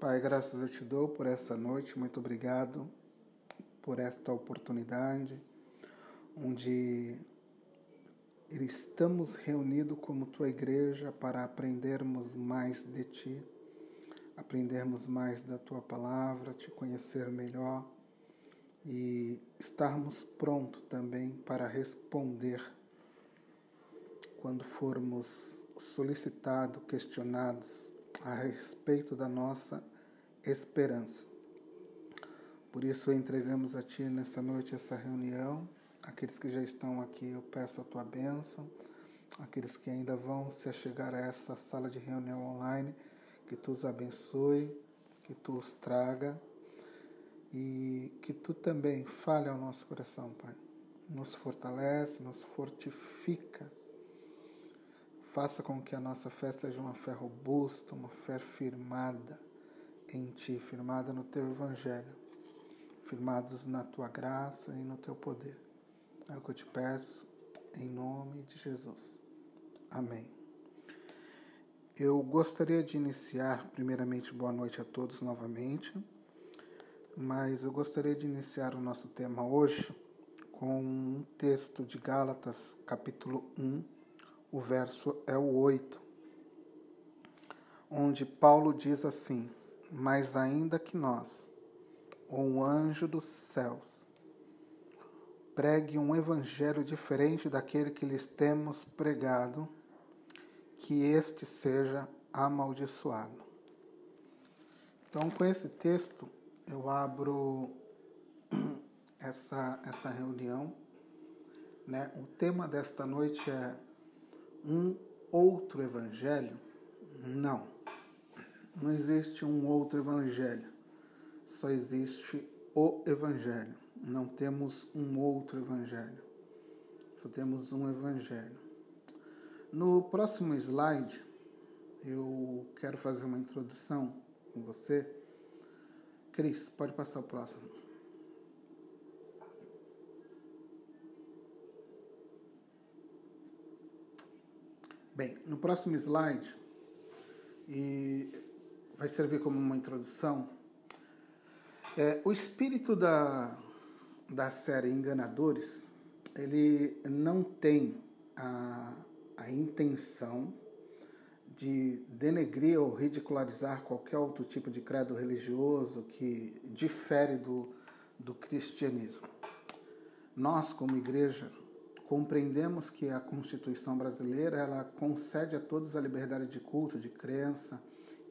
Pai, graças eu te dou por essa noite, muito obrigado por esta oportunidade, onde estamos reunidos como tua igreja para aprendermos mais de ti, aprendermos mais da tua palavra, te conhecer melhor e estarmos prontos também para responder quando formos solicitados, questionados a respeito da nossa esperança. Por isso entregamos a Ti nessa noite essa reunião. Aqueles que já estão aqui, eu peço a Tua bênção. Aqueles que ainda vão se achegar a essa sala de reunião online, que Tu os abençoe, que Tu os traga e que Tu também fale ao nosso coração, Pai. Nos fortalece, nos fortifica Faça com que a nossa fé seja uma fé robusta, uma fé firmada em Ti, firmada no Teu Evangelho, firmados na Tua graça e no Teu poder. É o que eu te peço, em nome de Jesus. Amém. Eu gostaria de iniciar, primeiramente, boa noite a todos novamente, mas eu gostaria de iniciar o nosso tema hoje com um texto de Gálatas, capítulo 1 o verso é o 8, onde Paulo diz assim: Mas ainda que nós, ou um anjo dos céus, pregue um evangelho diferente daquele que lhes temos pregado, que este seja amaldiçoado. Então, com esse texto, eu abro essa, essa reunião. Né? O tema desta noite é um outro evangelho? Não. Não existe um outro evangelho. Só existe o evangelho. Não temos um outro evangelho. Só temos um evangelho. No próximo slide, eu quero fazer uma introdução com você. Cris, pode passar o próximo. Bem, no próximo slide, e vai servir como uma introdução, é, o espírito da, da série Enganadores, ele não tem a, a intenção de denegrir ou ridicularizar qualquer outro tipo de credo religioso que difere do, do cristianismo. Nós, como igreja, compreendemos que a Constituição brasileira ela concede a todos a liberdade de culto, de crença.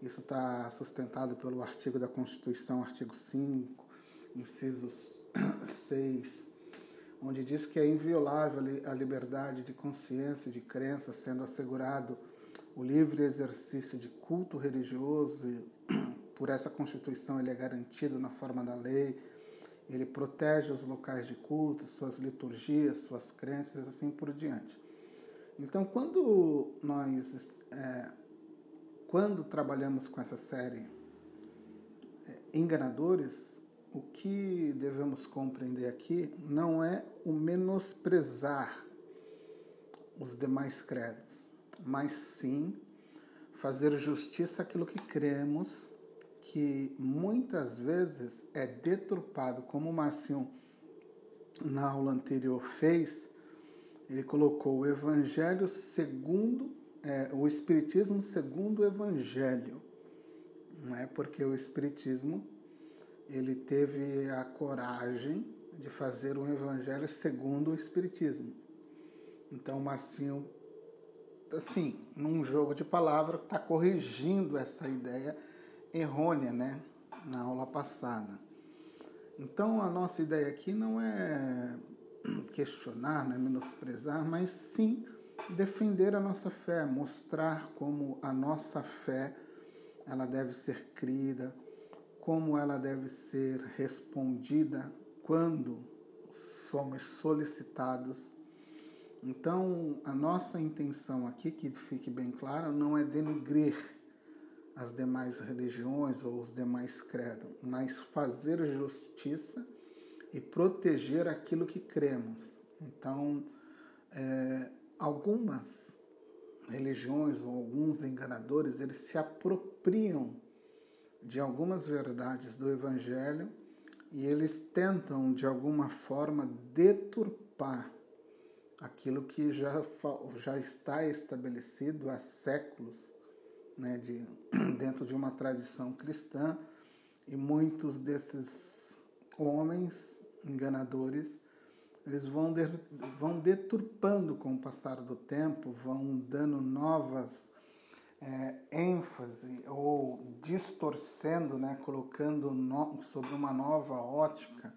Isso está sustentado pelo artigo da Constituição, artigo 5, inciso 6, onde diz que é inviolável a liberdade de consciência e de crença, sendo assegurado o livre exercício de culto religioso. Por essa Constituição ele é garantido na forma da lei ele protege os locais de culto, suas liturgias, suas crenças, assim por diante. Então, quando nós é, quando trabalhamos com essa série é, enganadores, o que devemos compreender aqui não é o menosprezar os demais credos, mas sim fazer justiça àquilo que cremos que muitas vezes é deturpado, como o Marcinho na aula anterior fez, ele colocou o Evangelho segundo, é, o Espiritismo segundo o Evangelho, não é? Porque o Espiritismo ele teve a coragem de fazer um Evangelho segundo o Espiritismo. Então, Marcinho, assim, num jogo de palavras, está corrigindo essa ideia errônea, né, na aula passada. Então, a nossa ideia aqui não é questionar, não é menosprezar, mas sim defender a nossa fé, mostrar como a nossa fé ela deve ser crida, como ela deve ser respondida quando somos solicitados. Então, a nossa intenção aqui, que fique bem claro, não é denigrir as demais religiões ou os demais credos, mas fazer justiça e proteger aquilo que cremos. Então, é, algumas religiões ou alguns enganadores, eles se apropriam de algumas verdades do Evangelho e eles tentam, de alguma forma, deturpar aquilo que já, já está estabelecido há séculos né, de, dentro de uma tradição cristã e muitos desses homens enganadores eles vão, de, vão deturpando com o passar do tempo, vão dando novas é, ênfase ou distorcendo, né, colocando no, sobre uma nova ótica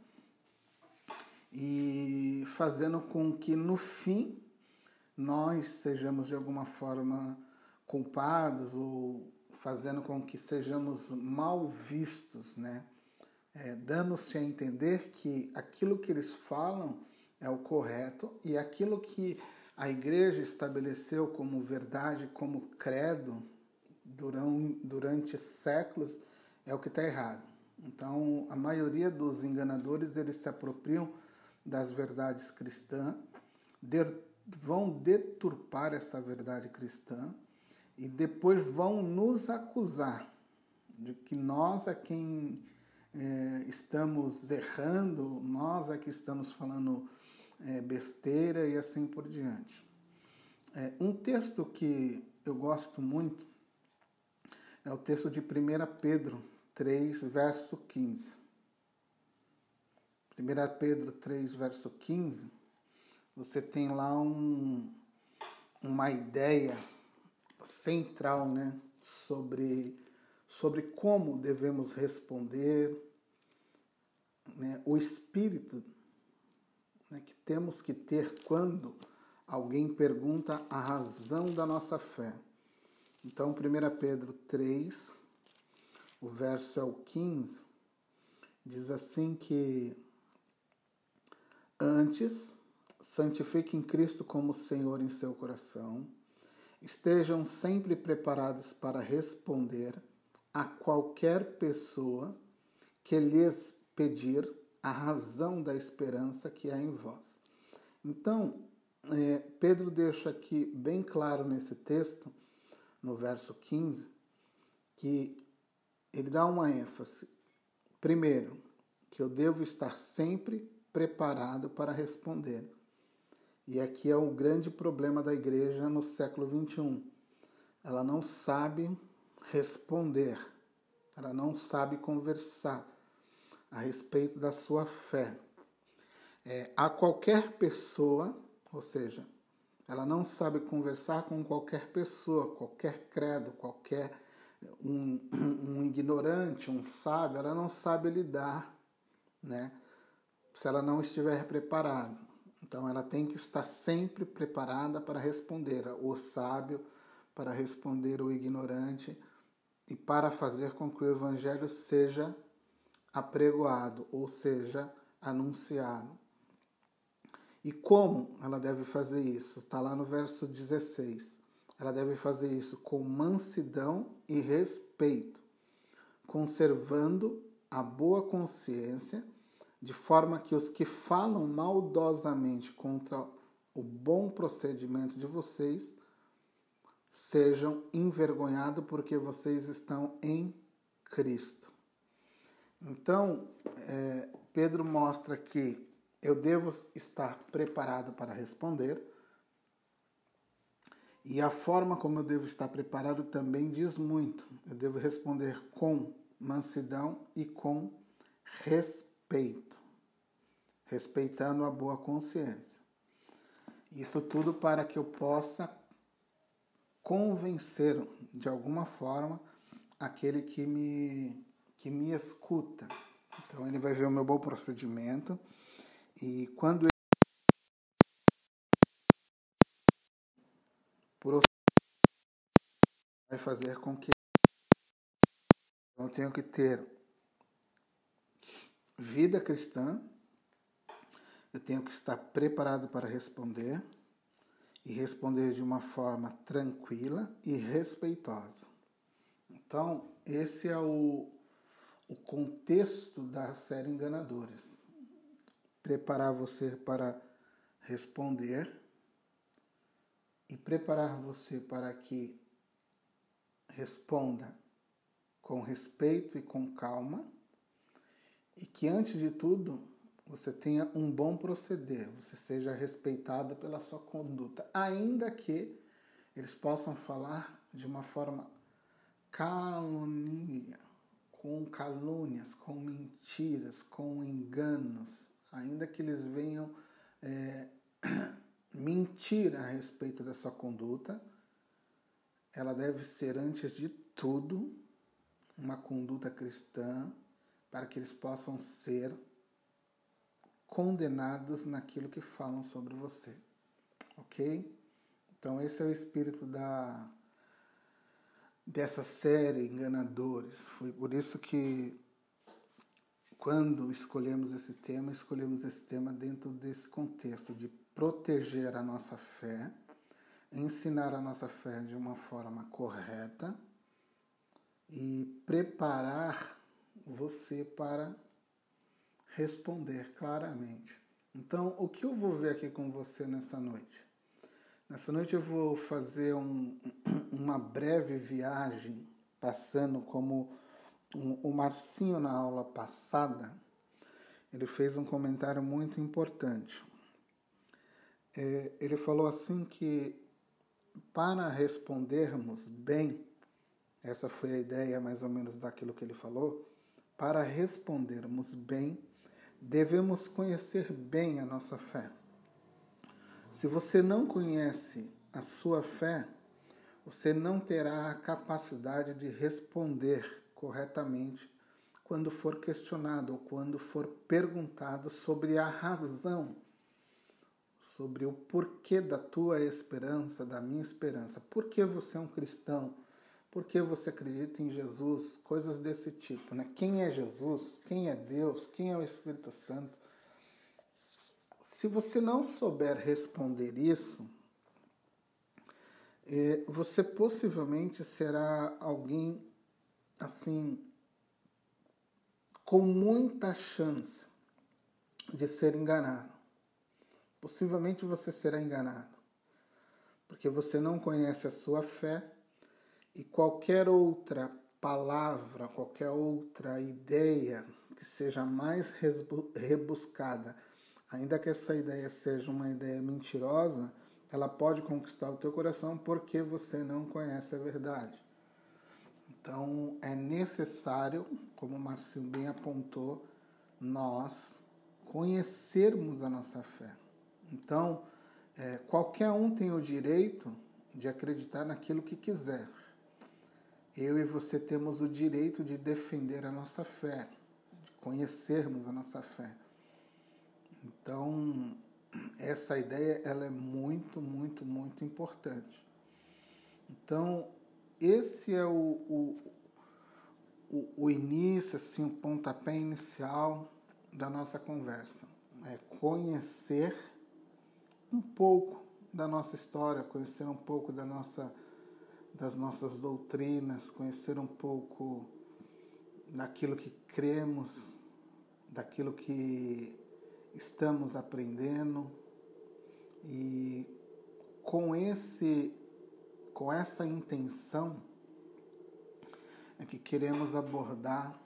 e fazendo com que no fim nós sejamos de alguma forma culpados ou fazendo com que sejamos mal vistos, né? É, Dando-se a entender que aquilo que eles falam é o correto e aquilo que a igreja estabeleceu como verdade, como credo, durante, séculos, é o que está errado. Então, a maioria dos enganadores, eles se apropriam das verdades cristãs, vão deturpar essa verdade cristã e depois vão nos acusar de que nós é quem é, estamos errando, nós é que estamos falando é, besteira e assim por diante. É, um texto que eu gosto muito é o texto de 1 Pedro 3, verso 15. 1 Pedro 3, verso 15, você tem lá um, uma ideia central né, sobre, sobre como devemos responder, né, o espírito né, que temos que ter quando alguém pergunta a razão da nossa fé. Então, 1 Pedro 3, o verso é o 15, diz assim que antes santifiquem Cristo como Senhor em seu coração, estejam sempre preparados para responder a qualquer pessoa que lhes pedir a razão da esperança que há em vós. Então, é, Pedro deixa aqui bem claro nesse texto, no verso 15, que ele dá uma ênfase. Primeiro, que eu devo estar sempre preparado para responder. E aqui é o grande problema da igreja no século 21. Ela não sabe responder, ela não sabe conversar, a respeito da sua fé. É, a qualquer pessoa, ou seja, ela não sabe conversar com qualquer pessoa, qualquer credo, qualquer um, um ignorante, um sábio, ela não sabe lidar, né? Se ela não estiver preparada. Então ela tem que estar sempre preparada para responder o sábio, para responder o ignorante e para fazer com que o evangelho seja apregoado, ou seja, anunciado. E como ela deve fazer isso? Está lá no verso 16. Ela deve fazer isso com mansidão e respeito, conservando a boa consciência, de forma que os que falam maldosamente contra o bom procedimento de vocês sejam envergonhados porque vocês estão em Cristo. Então, é, Pedro mostra que eu devo estar preparado para responder, e a forma como eu devo estar preparado também diz muito. Eu devo responder com mansidão e com respeito, respeitando a boa consciência. Isso tudo para que eu possa convencer de alguma forma aquele que me que me escuta. Então ele vai ver o meu bom procedimento e quando ele vai fazer com que eu tenho que ter vida cristã, eu tenho que estar preparado para responder e responder de uma forma tranquila e respeitosa. Então, esse é o, o contexto da série Enganadores. Preparar você para responder e preparar você para que responda com respeito e com calma, e que antes de tudo você tenha um bom proceder, você seja respeitado pela sua conduta, ainda que eles possam falar de uma forma calunia, com calúnias, com mentiras, com enganos, ainda que eles venham é, mentir a respeito da sua conduta, ela deve ser, antes de tudo, uma conduta cristã, para que eles possam ser condenados naquilo que falam sobre você. Ok? Então, esse é o espírito da dessa série Enganadores. Foi por isso que, quando escolhemos esse tema, escolhemos esse tema dentro desse contexto de proteger a nossa fé, ensinar a nossa fé de uma forma correta e preparar você para responder claramente. Então, o que eu vou ver aqui com você nessa noite? Nessa noite eu vou fazer um, uma breve viagem, passando como um, o Marcinho na aula passada, ele fez um comentário muito importante. É, ele falou assim que para respondermos bem, essa foi a ideia mais ou menos daquilo que ele falou, para respondermos bem, devemos conhecer bem a nossa fé. Se você não conhece a sua fé, você não terá a capacidade de responder corretamente quando for questionado ou quando for perguntado sobre a razão, sobre o porquê da tua esperança, da minha esperança. Por que você é um cristão? Por que você acredita em Jesus? Coisas desse tipo, né? Quem é Jesus? Quem é Deus? Quem é o Espírito Santo? Se você não souber responder isso, é, você possivelmente será alguém assim com muita chance de ser enganado. Possivelmente você será enganado, porque você não conhece a sua fé e qualquer outra palavra, qualquer outra ideia que seja mais rebuscada ainda que essa ideia seja uma ideia mentirosa, ela pode conquistar o teu coração porque você não conhece a verdade. Então é necessário, como o Marcinho bem apontou, nós conhecermos a nossa fé. Então, é, qualquer um tem o direito de acreditar naquilo que quiser. Eu e você temos o direito de defender a nossa fé, de conhecermos a nossa fé. Então, essa ideia ela é muito, muito, muito importante. Então, esse é o, o, o, o início, assim, o pontapé inicial da nossa conversa. É conhecer um pouco da nossa história, conhecer um pouco da nossa, das nossas doutrinas, conhecer um pouco daquilo que cremos, daquilo que estamos aprendendo e com esse com essa intenção é que queremos abordar,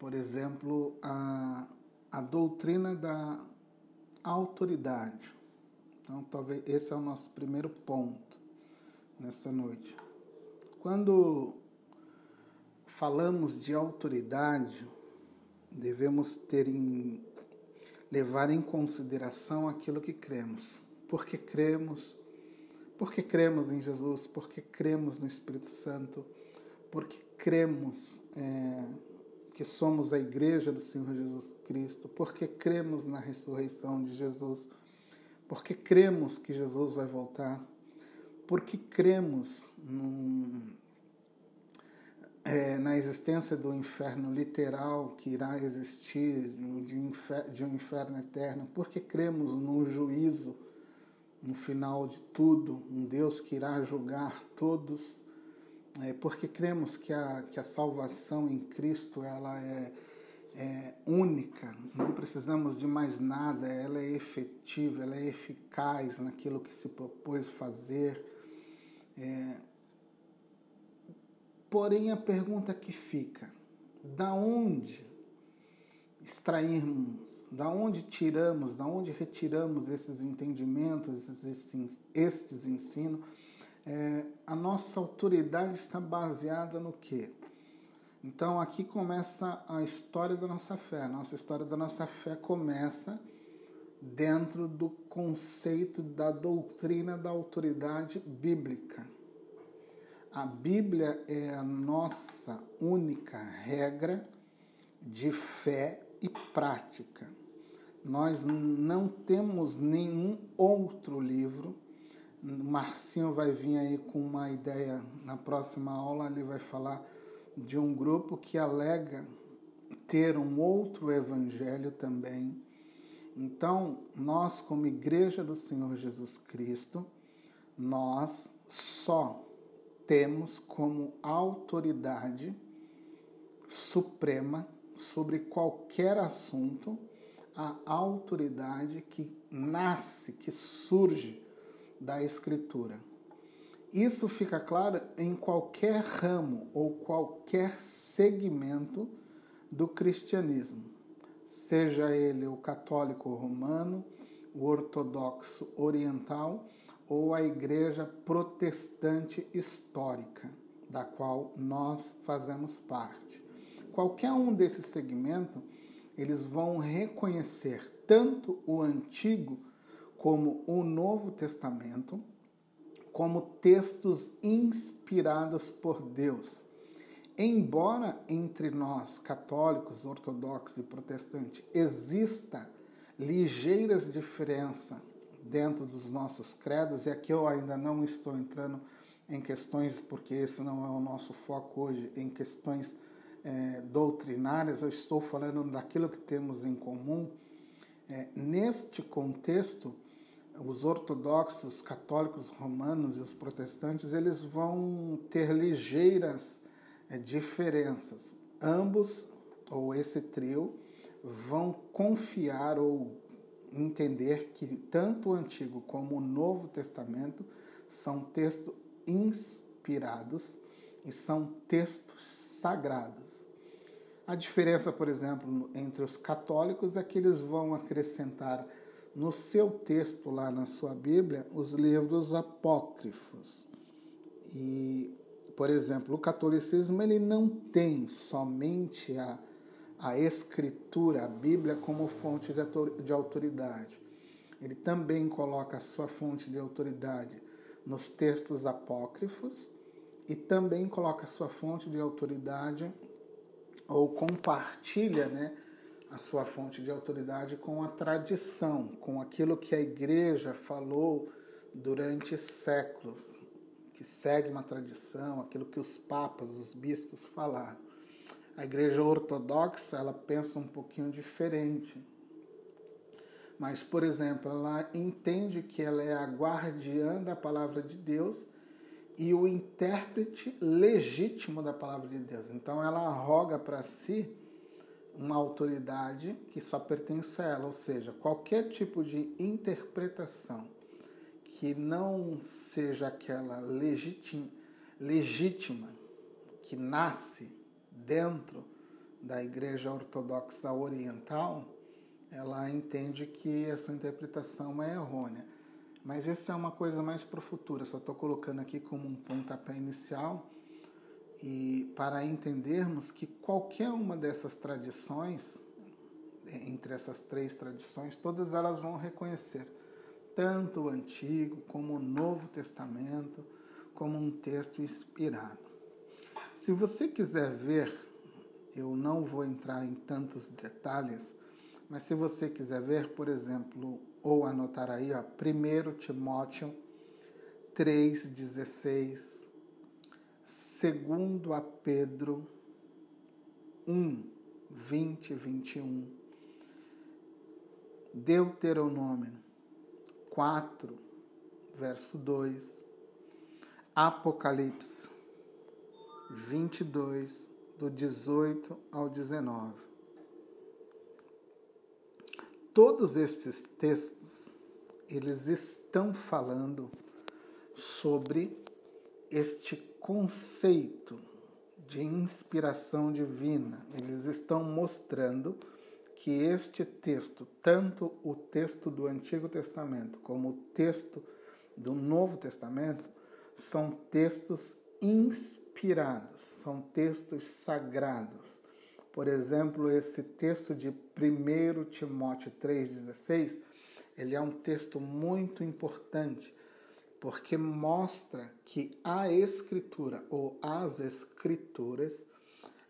por exemplo, a, a doutrina da autoridade. Então, talvez esse é o nosso primeiro ponto nessa noite. Quando falamos de autoridade, devemos ter em levar em consideração aquilo que cremos. Porque cremos, porque cremos em Jesus, porque cremos no Espírito Santo, porque cremos é, que somos a igreja do Senhor Jesus Cristo, porque cremos na ressurreição de Jesus, porque cremos que Jesus vai voltar, porque cremos num é, na existência do inferno literal que irá existir, de, infer, de um inferno eterno, porque cremos no juízo, no final de tudo, um Deus que irá julgar todos, é, porque cremos que a, que a salvação em Cristo ela é, é única, não precisamos de mais nada, ela é efetiva, ela é eficaz naquilo que se propôs fazer. É, porém a pergunta que fica, da onde extrairmos, da onde tiramos, da onde retiramos esses entendimentos, esses, estes ensinos, é, a nossa autoridade está baseada no quê? Então aqui começa a história da nossa fé. A nossa história da nossa fé começa dentro do conceito da doutrina da autoridade bíblica. A Bíblia é a nossa única regra de fé e prática. Nós não temos nenhum outro livro. Marcinho vai vir aí com uma ideia na próxima aula, ele vai falar de um grupo que alega ter um outro evangelho também. Então, nós como igreja do Senhor Jesus Cristo, nós só temos como autoridade suprema sobre qualquer assunto a autoridade que nasce, que surge da Escritura. Isso fica claro em qualquer ramo ou qualquer segmento do cristianismo, seja ele o católico romano, o ortodoxo oriental ou a igreja protestante histórica, da qual nós fazemos parte qualquer um desses segmentos, eles vão reconhecer tanto o Antigo como o Novo Testamento como textos inspirados por Deus. Embora entre nós, católicos, ortodoxos e protestantes, exista ligeiras diferenças dentro dos nossos credos, e aqui eu ainda não estou entrando em questões, porque esse não é o nosso foco hoje, em questões é, doutrinárias, eu estou falando daquilo que temos em comum. É, neste contexto, os ortodoxos, católicos romanos e os protestantes, eles vão ter ligeiras é, diferenças. Ambos, ou esse trio, vão confiar ou entender que tanto o Antigo como o Novo Testamento são textos inspirados e são textos sagrados. A diferença, por exemplo, entre os católicos é que eles vão acrescentar no seu texto lá na sua Bíblia os livros apócrifos. E, por exemplo, o catolicismo ele não tem somente a, a escritura, a Bíblia, como fonte de autoridade. Ele também coloca a sua fonte de autoridade nos textos apócrifos e também coloca sua fonte de autoridade ou compartilha né, a sua fonte de autoridade com a tradição, com aquilo que a igreja falou durante séculos, que segue uma tradição, aquilo que os papas, os bispos falaram. A igreja ortodoxa, ela pensa um pouquinho diferente. Mas, por exemplo, ela entende que ela é a guardiã da palavra de Deus e o intérprete legítimo da palavra de Deus. Então ela arroga para si uma autoridade que só pertence a ela, ou seja, qualquer tipo de interpretação que não seja aquela legítima, legítima que nasce dentro da Igreja Ortodoxa Oriental, ela entende que essa interpretação é errônea. Mas isso é uma coisa mais para o futuro. só estou colocando aqui como um pontapé inicial e para entendermos que qualquer uma dessas tradições, entre essas três tradições, todas elas vão reconhecer tanto o Antigo como o Novo Testamento como um texto inspirado. Se você quiser ver, eu não vou entrar em tantos detalhes, mas se você quiser ver, por exemplo, ou anotar aí, ó, 1 Timóteo 3,16, segundo a Pedro 1, 20 e 21, Deuteronômio 4, verso 2, Apocalipse 22, do 18 ao 19 todos esses textos eles estão falando sobre este conceito de inspiração divina. Eles estão mostrando que este texto, tanto o texto do Antigo Testamento como o texto do Novo Testamento, são textos inspirados, são textos sagrados. Por exemplo, esse texto de 1 Timóteo 3,16, ele é um texto muito importante, porque mostra que a escritura ou as escrituras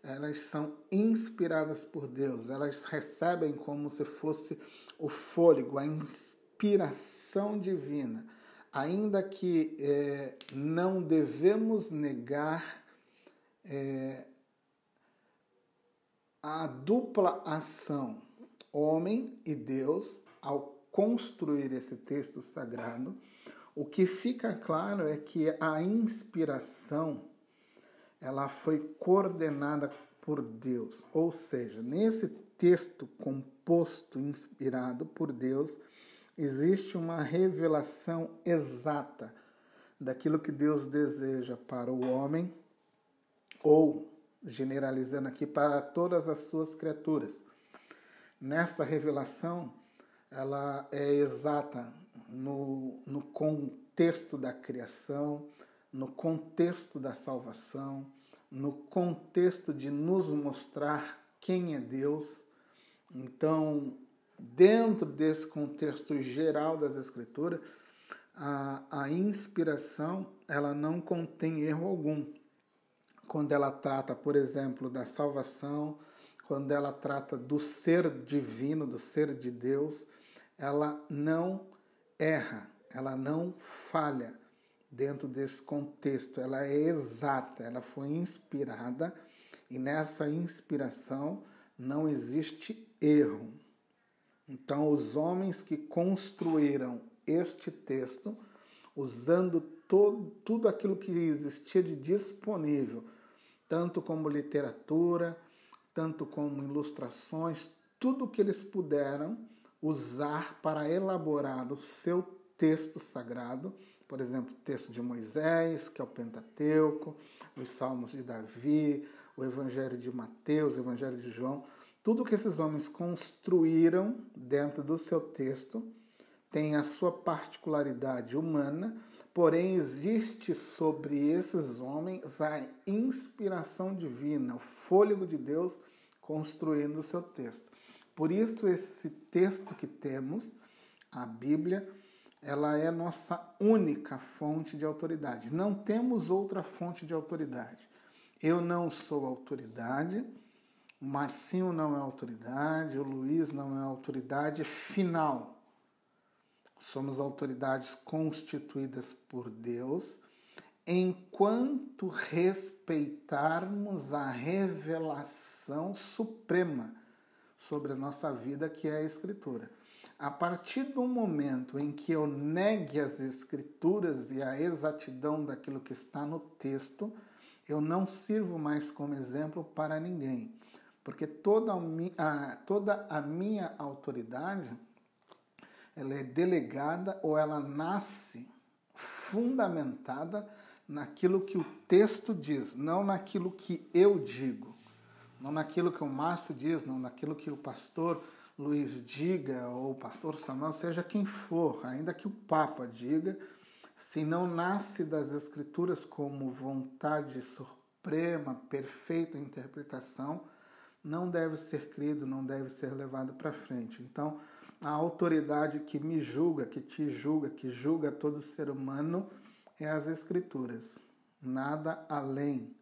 elas são inspiradas por Deus, elas recebem como se fosse o fôlego, a inspiração divina. Ainda que é, não devemos negar é, a dupla ação, homem e Deus, ao construir esse texto sagrado, o que fica claro é que a inspiração ela foi coordenada por Deus. Ou seja, nesse texto composto, inspirado por Deus, existe uma revelação exata daquilo que Deus deseja para o homem, ou, generalizando aqui, para todas as suas criaturas. Nessa revelação, ela é exata no, no contexto da criação, no contexto da salvação, no contexto de nos mostrar quem é Deus. Então, dentro desse contexto geral das Escrituras, a, a inspiração ela não contém erro algum. Quando ela trata, por exemplo, da salvação, quando ela trata do ser divino, do ser de Deus, ela não erra, ela não falha dentro desse contexto, ela é exata, ela foi inspirada e nessa inspiração não existe erro. Então, os homens que construíram este texto, usando todo, tudo aquilo que existia de disponível, tanto como literatura, tanto como ilustrações, tudo que eles puderam usar para elaborar o seu texto sagrado, por exemplo, o texto de Moisés, que é o Pentateuco, os Salmos de Davi, o Evangelho de Mateus, o Evangelho de João, tudo que esses homens construíram dentro do seu texto tem a sua particularidade humana, porém existe sobre esses homens a inspiração divina, o fôlego de Deus construindo o seu texto. Por isso esse texto que temos, a Bíblia, ela é nossa única fonte de autoridade. Não temos outra fonte de autoridade. Eu não sou autoridade, o Marcinho não é autoridade, o Luiz não é autoridade final. Somos autoridades constituídas por Deus enquanto respeitarmos a revelação suprema sobre a nossa vida, que é a Escritura. A partir do momento em que eu negue as escrituras e a exatidão daquilo que está no texto, eu não sirvo mais como exemplo para ninguém, porque toda a, minha, toda a minha autoridade ela é delegada ou ela nasce fundamentada naquilo que o texto diz, não naquilo que eu digo, não naquilo que o Márcio diz, não naquilo que o pastor Luiz diga, ou o pastor Samuel, seja quem for, ainda que o Papa diga, se não nasce das Escrituras como vontade suprema, perfeita interpretação, não deve ser crido, não deve ser levado para frente. Então, a autoridade que me julga, que te julga, que julga todo ser humano, é as Escrituras. Nada além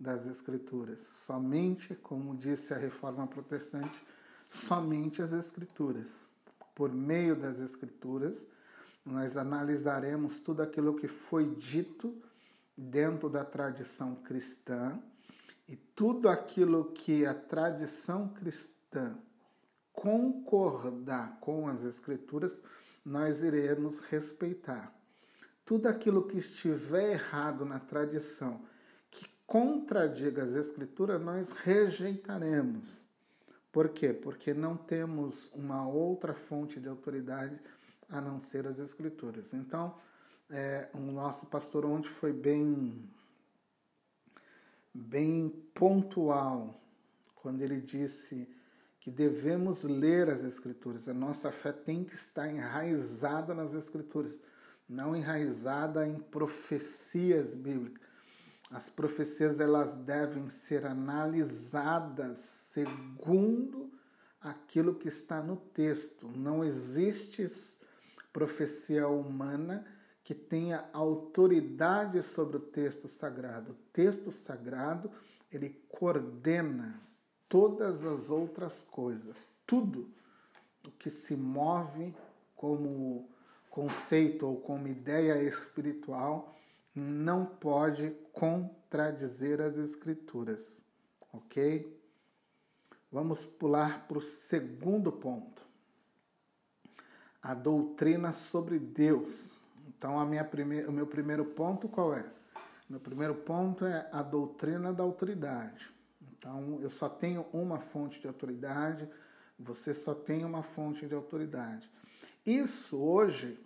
das Escrituras. Somente, como disse a reforma protestante, somente as Escrituras. Por meio das Escrituras, nós analisaremos tudo aquilo que foi dito dentro da tradição cristã e tudo aquilo que a tradição cristã concordar com as Escrituras, nós iremos respeitar. Tudo aquilo que estiver errado na tradição, que contradiga as Escrituras, nós rejeitaremos. Por quê? Porque não temos uma outra fonte de autoridade a não ser as Escrituras. Então, é, o nosso pastor ontem foi bem bem pontual quando ele disse que devemos ler as Escrituras. A nossa fé tem que estar enraizada nas Escrituras, não enraizada em profecias bíblicas. As profecias elas devem ser analisadas segundo aquilo que está no texto. Não existe profecia humana que tenha autoridade sobre o texto sagrado. O texto sagrado, ele coordena todas as outras coisas, tudo o que se move como conceito ou como ideia espiritual não pode contradizer as escrituras, ok? Vamos pular para o segundo ponto. A doutrina sobre Deus. Então, a minha prime... o meu primeiro ponto qual é? Meu primeiro ponto é a doutrina da autoridade. Então, eu só tenho uma fonte de autoridade, você só tem uma fonte de autoridade. Isso hoje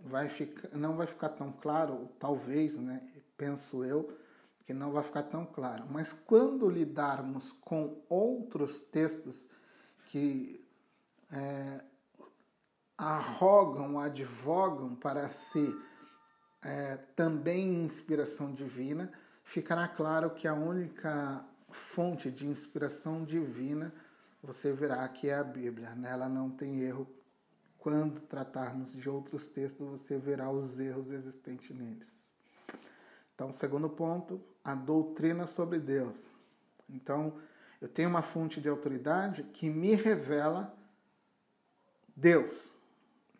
vai ficar, não vai ficar tão claro, talvez, né, penso eu, que não vai ficar tão claro. Mas quando lidarmos com outros textos que é, arrogam, advogam para si é, também inspiração divina, ficará claro que a única fonte de inspiração divina, você verá que é a Bíblia. Nela não tem erro. Quando tratarmos de outros textos, você verá os erros existentes neles. Então, segundo ponto, a doutrina sobre Deus. Então, eu tenho uma fonte de autoridade que me revela Deus.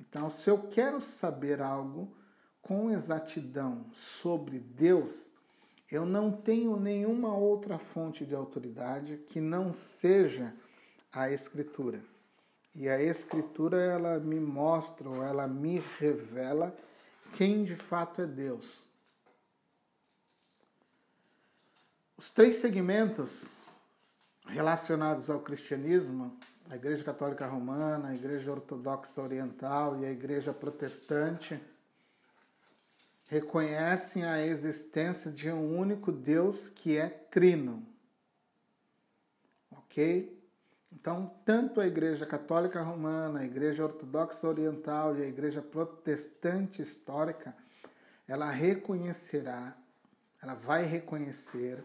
Então, se eu quero saber algo com exatidão sobre Deus, eu não tenho nenhuma outra fonte de autoridade que não seja a Escritura. E a Escritura ela me mostra ou ela me revela quem de fato é Deus. Os três segmentos relacionados ao cristianismo, a Igreja Católica Romana, a Igreja Ortodoxa Oriental e a Igreja Protestante, reconhecem a existência de um único Deus que é trino. Ok? Então, tanto a Igreja Católica Romana, a Igreja Ortodoxa Oriental e a Igreja Protestante Histórica, ela reconhecerá, ela vai reconhecer,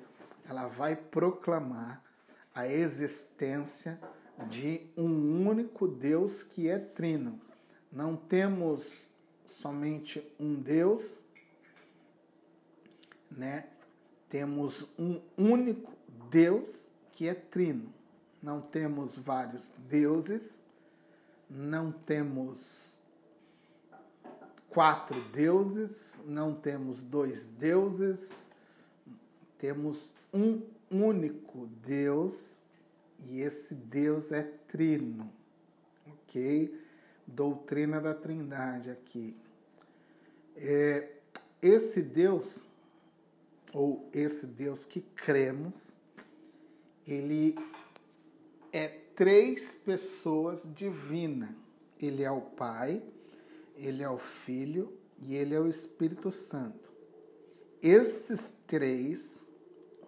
ela vai proclamar a existência de um único Deus que é trino. Não temos somente um Deus, né, temos um único Deus que é trino. Não temos vários deuses, não temos quatro deuses, não temos dois deuses, temos um único Deus e esse Deus é trino, ok? Doutrina da Trindade aqui. É, esse Deus ou esse Deus que cremos, ele é três pessoas divinas. Ele é o Pai, ele é o Filho e ele é o Espírito Santo. Esses três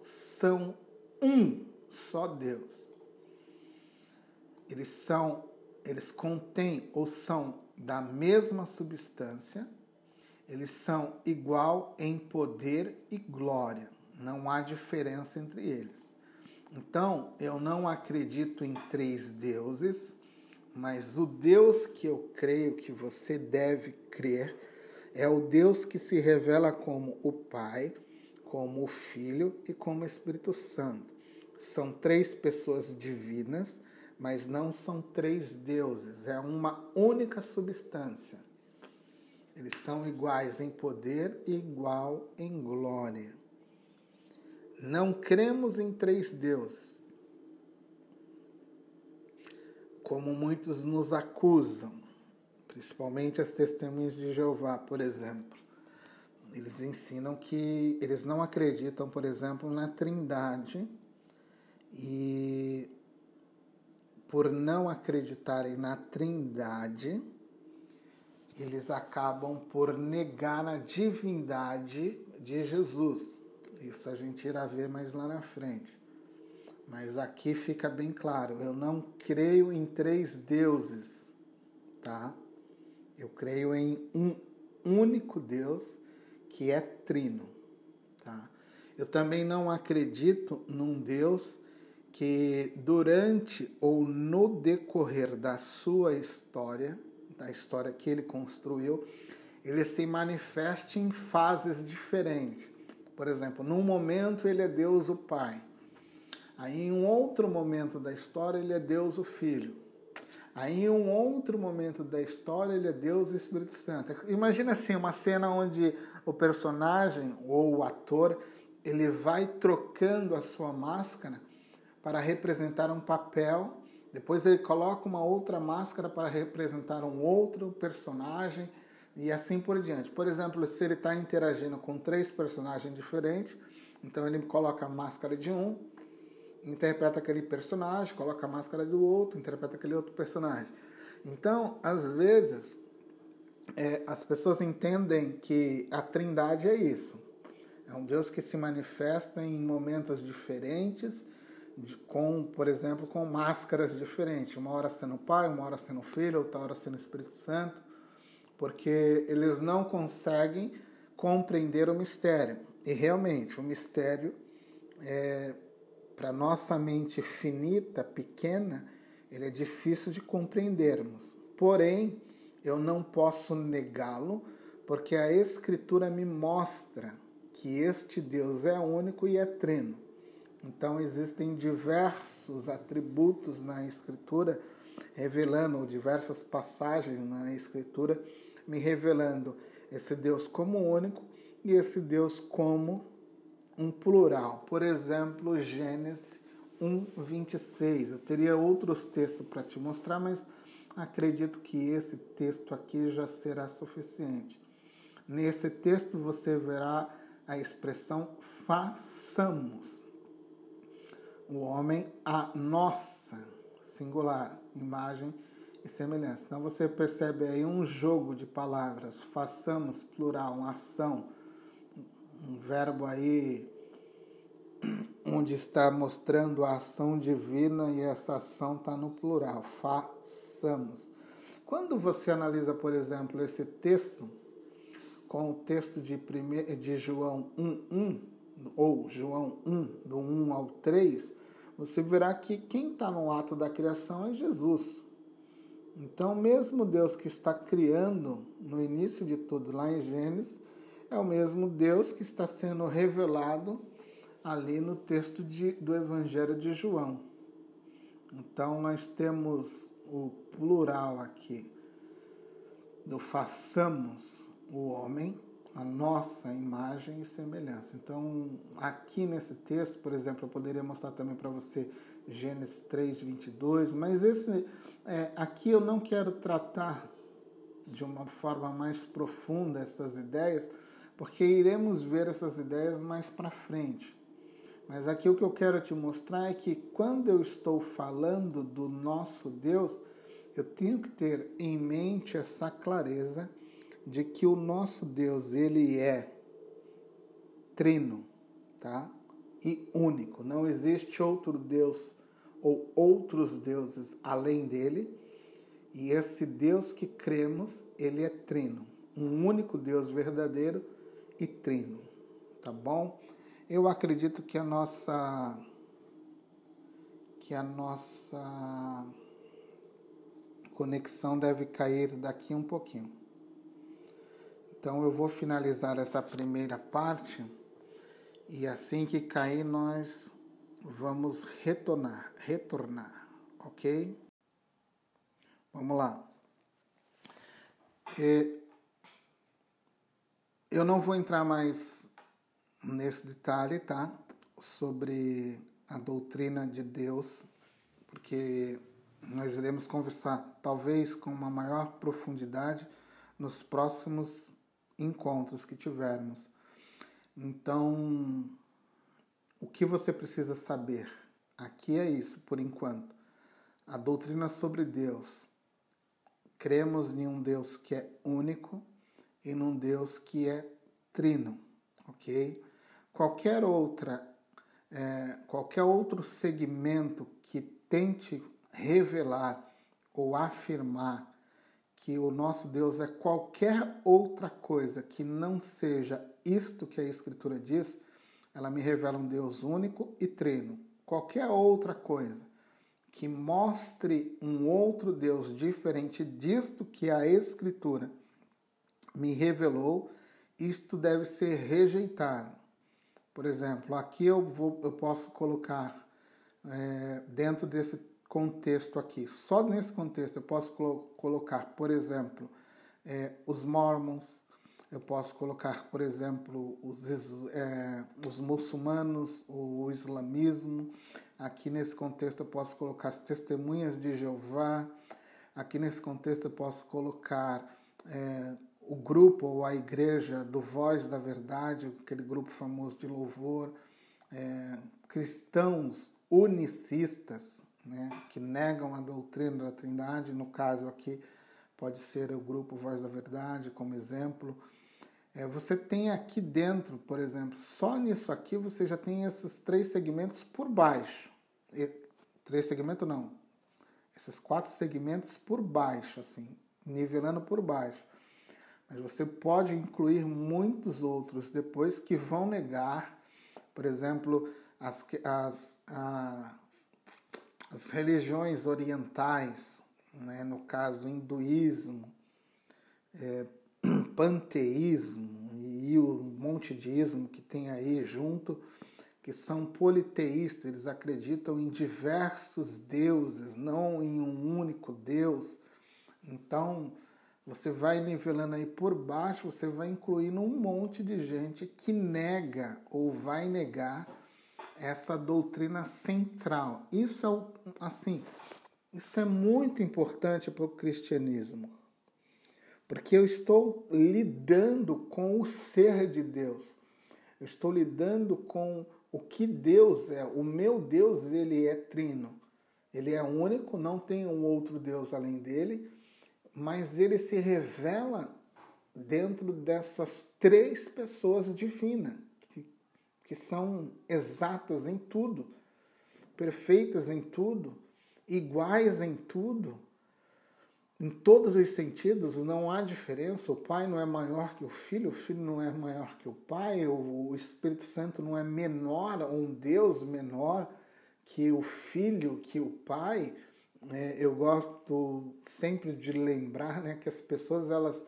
são um só Deus. Eles são, eles contêm ou são da mesma substância, eles são igual em poder e glória. Não há diferença entre eles. Então, eu não acredito em três deuses, mas o Deus que eu creio que você deve crer é o Deus que se revela como o Pai, como o Filho e como o Espírito Santo. São três pessoas divinas, mas não são três deuses, é uma única substância. Eles são iguais em poder e igual em glória. Não cremos em três deuses, como muitos nos acusam, principalmente as testemunhas de Jeová, por exemplo. Eles ensinam que eles não acreditam, por exemplo, na Trindade e por não acreditarem na Trindade, eles acabam por negar a divindade de Jesus. Isso a gente irá ver mais lá na frente. Mas aqui fica bem claro, eu não creio em três deuses, tá? Eu creio em um único Deus que é trino, tá? Eu também não acredito num Deus que durante ou no decorrer da sua história, da história que ele construiu, ele se manifeste em fases diferentes. Por exemplo, num momento ele é Deus o Pai. Aí em um outro momento da história ele é Deus o Filho. Aí em um outro momento da história ele é Deus o Espírito Santo. Imagina assim, uma cena onde o personagem ou o ator ele vai trocando a sua máscara para representar um papel, depois ele coloca uma outra máscara para representar um outro personagem e assim por diante. Por exemplo, se ele está interagindo com três personagens diferentes, então ele coloca a máscara de um, interpreta aquele personagem, coloca a máscara do outro, interpreta aquele outro personagem. Então, às vezes, é, as pessoas entendem que a trindade é isso. É um Deus que se manifesta em momentos diferentes, com, por exemplo, com máscaras diferentes. Uma hora sendo Pai, uma hora sendo Filho, outra hora sendo Espírito Santo, porque eles não conseguem compreender o mistério. E realmente, o mistério, é, para nossa mente finita, pequena, ele é difícil de compreendermos. Porém, eu não posso negá-lo, porque a Escritura me mostra que este Deus é único e é trino. Então existem diversos atributos na Escritura revelando, ou diversas passagens na Escritura me revelando esse Deus como único e esse Deus como um plural. Por exemplo, Gênesis 1, 26. Eu teria outros textos para te mostrar, mas acredito que esse texto aqui já será suficiente. Nesse texto você verá a expressão façamos o homem a nossa, singular, imagem e semelhança. Então você percebe aí um jogo de palavras, façamos, plural, uma ação, um verbo aí onde está mostrando a ação divina e essa ação está no plural, façamos. Quando você analisa, por exemplo, esse texto com o texto de, prime... de João 1.1, ou João 1, do 1 ao 3, você verá que quem está no ato da criação é Jesus. Então, mesmo Deus que está criando no início de tudo, lá em Gênesis, é o mesmo Deus que está sendo revelado ali no texto de, do Evangelho de João. Então, nós temos o plural aqui do façamos o homem a nossa imagem e semelhança. Então, aqui nesse texto, por exemplo, eu poderia mostrar também para você Gênesis 3, 22, mas esse, é, aqui eu não quero tratar de uma forma mais profunda essas ideias, porque iremos ver essas ideias mais para frente. Mas aqui o que eu quero te mostrar é que quando eu estou falando do nosso Deus, eu tenho que ter em mente essa clareza de que o nosso Deus, ele é trino, tá? E único. Não existe outro Deus ou outros deuses além dele. E esse Deus que cremos, ele é trino, um único Deus verdadeiro e trino, tá bom? Eu acredito que a nossa que a nossa conexão deve cair daqui um pouquinho. Então eu vou finalizar essa primeira parte e assim que cair nós vamos retornar, retornar, ok? Vamos lá. Eu não vou entrar mais nesse detalhe, tá? Sobre a doutrina de Deus, porque nós iremos conversar talvez com uma maior profundidade nos próximos encontros que tivermos. Então, o que você precisa saber aqui é isso, por enquanto. A doutrina sobre Deus. Cremos em um Deus que é único e num Deus que é trino, ok? qualquer outra, é, qualquer outro segmento que tente revelar ou afirmar que o nosso Deus é qualquer outra coisa que não seja isto que a Escritura diz, ela me revela um Deus único e trino. Qualquer outra coisa que mostre um outro Deus diferente disto que a Escritura me revelou, isto deve ser rejeitado. Por exemplo, aqui eu, vou, eu posso colocar é, dentro desse contexto aqui. Só nesse contexto eu posso colocar, por exemplo, é, os mormons, eu posso colocar, por exemplo, os, é, os muçulmanos, o islamismo. Aqui nesse contexto eu posso colocar as testemunhas de Jeová. Aqui nesse contexto eu posso colocar é, o grupo ou a igreja do Voz da Verdade, aquele grupo famoso de louvor, é, cristãos unicistas, né, que negam a doutrina da Trindade, no caso aqui pode ser o grupo Voz da Verdade como exemplo. É, você tem aqui dentro, por exemplo, só nisso aqui você já tem esses três segmentos por baixo. E, três segmentos não, esses quatro segmentos por baixo, assim, nivelando por baixo. Mas você pode incluir muitos outros depois que vão negar, por exemplo, as, as, a, as religiões orientais, né, no caso hinduísmo, é, panteísmo e o monte de ismo que tem aí junto, que são politeístas, eles acreditam em diversos deuses, não em um único Deus. Então, você vai nivelando aí por baixo, você vai incluindo um monte de gente que nega ou vai negar essa doutrina central. Isso é assim, isso é muito importante para o cristianismo. Porque eu estou lidando com o ser de Deus. Eu estou lidando com o que Deus é. O meu Deus, ele é trino. Ele é único, não tem um outro Deus além dele, mas ele se revela dentro dessas três pessoas divinas que são exatas em tudo, perfeitas em tudo, iguais em tudo, em todos os sentidos, não há diferença. O Pai não é maior que o Filho, o Filho não é maior que o Pai, o Espírito Santo não é menor, um Deus menor que o Filho, que o Pai. É, eu gosto sempre de lembrar né, que as pessoas elas,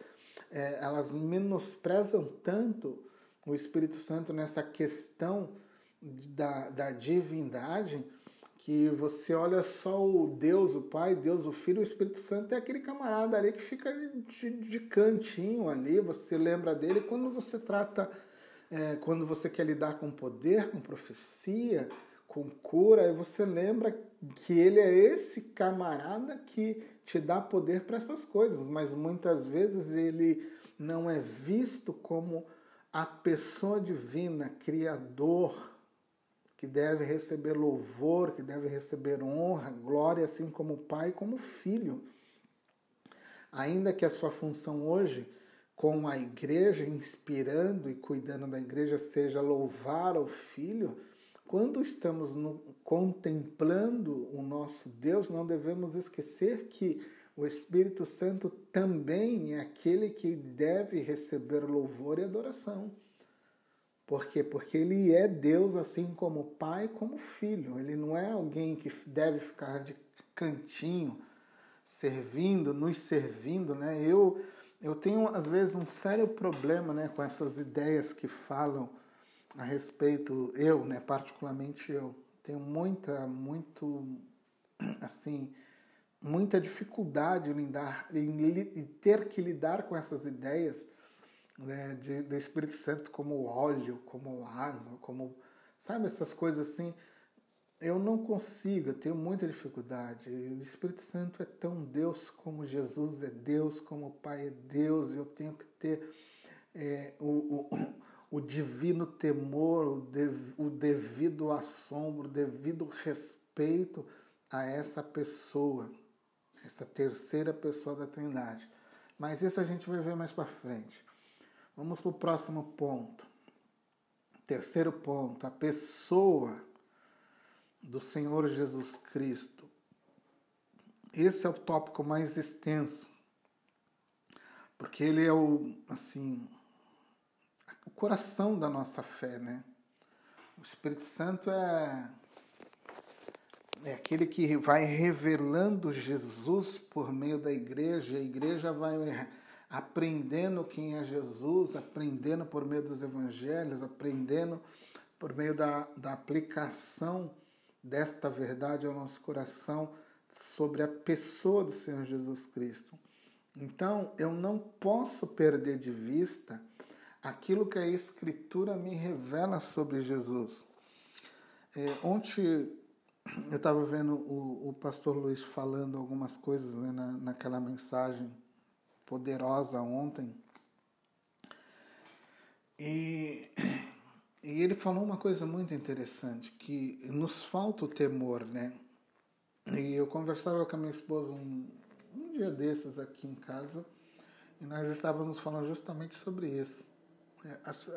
é, elas menosprezam tanto o Espírito Santo nessa questão da, da divindade, que você olha só o Deus, o Pai, Deus, o Filho, o Espírito Santo é aquele camarada ali que fica de, de cantinho ali, você lembra dele. Quando você trata, é, quando você quer lidar com poder, com profecia, com cura, aí você lembra que ele é esse camarada que te dá poder para essas coisas, mas muitas vezes ele não é visto como a pessoa divina, Criador, que deve receber louvor, que deve receber honra, glória, assim como o Pai, como o Filho. Ainda que a sua função hoje, com a igreja, inspirando e cuidando da igreja, seja louvar o Filho, quando estamos no, contemplando o nosso Deus, não devemos esquecer que o Espírito Santo também é aquele que deve receber louvor e adoração. Por quê? Porque ele é Deus assim como pai, como filho. Ele não é alguém que deve ficar de cantinho, servindo, nos servindo, né? Eu eu tenho às vezes um sério problema, né, com essas ideias que falam a respeito eu, né, particularmente eu, tenho muita muito assim, muita dificuldade em, lidar, em ter que lidar com essas ideias né, de, do Espírito Santo como óleo, como água, como. Sabe, essas coisas assim. Eu não consigo, eu tenho muita dificuldade. O Espírito Santo é tão Deus como Jesus é Deus, como o Pai é Deus. Eu tenho que ter é, o, o, o, divino temor, o, dev, o devido assombro, o devido respeito a essa pessoa essa terceira pessoa da Trindade. Mas isso a gente vai ver mais para frente. Vamos para o próximo ponto. Terceiro ponto, a pessoa do Senhor Jesus Cristo. Esse é o tópico mais extenso, porque ele é o assim o coração da nossa fé, né? O Espírito Santo é é aquele que vai revelando Jesus por meio da igreja, a igreja vai aprendendo quem é Jesus, aprendendo por meio dos evangelhos, aprendendo por meio da, da aplicação desta verdade ao nosso coração sobre a pessoa do Senhor Jesus Cristo. Então, eu não posso perder de vista aquilo que a Escritura me revela sobre Jesus. É, ontem eu estava vendo o, o, pastor Luiz falando algumas coisas né, na, naquela mensagem poderosa ontem. E, e ele falou uma coisa muito interessante, que nos falta o temor, né? E eu conversava com a minha esposa um, um dia desses aqui em casa, e nós estávamos falando justamente sobre isso. É, as,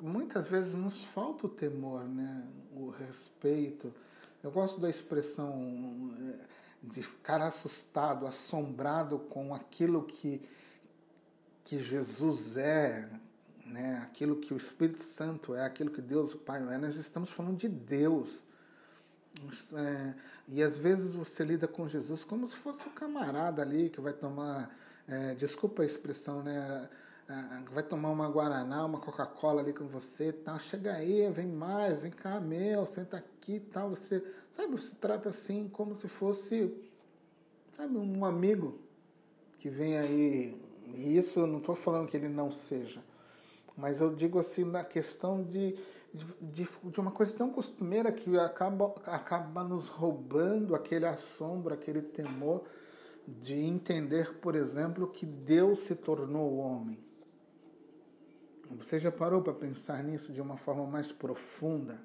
muitas vezes nos falta o temor, né? o respeito, eu gosto da expressão eh, de ficar assustado, assombrado com aquilo que, que Jesus é, né? aquilo que o Espírito Santo é, aquilo que Deus o Pai é. Nós estamos falando de Deus. É, e às vezes você lida com Jesus como se fosse o camarada ali que vai tomar, é, desculpa a expressão, né? Ah, vai tomar uma Guaraná, uma Coca-Cola ali com você tal. Chega aí, vem mais, vem cá, meu, senta aqui tal. Você, sabe, você trata assim como se fosse, sabe, um amigo que vem aí. E isso eu não estou falando que ele não seja, mas eu digo assim na questão de, de, de uma coisa tão costumeira que acaba, acaba nos roubando aquele assombro, aquele temor de entender, por exemplo, que Deus se tornou homem. Você já parou para pensar nisso de uma forma mais profunda?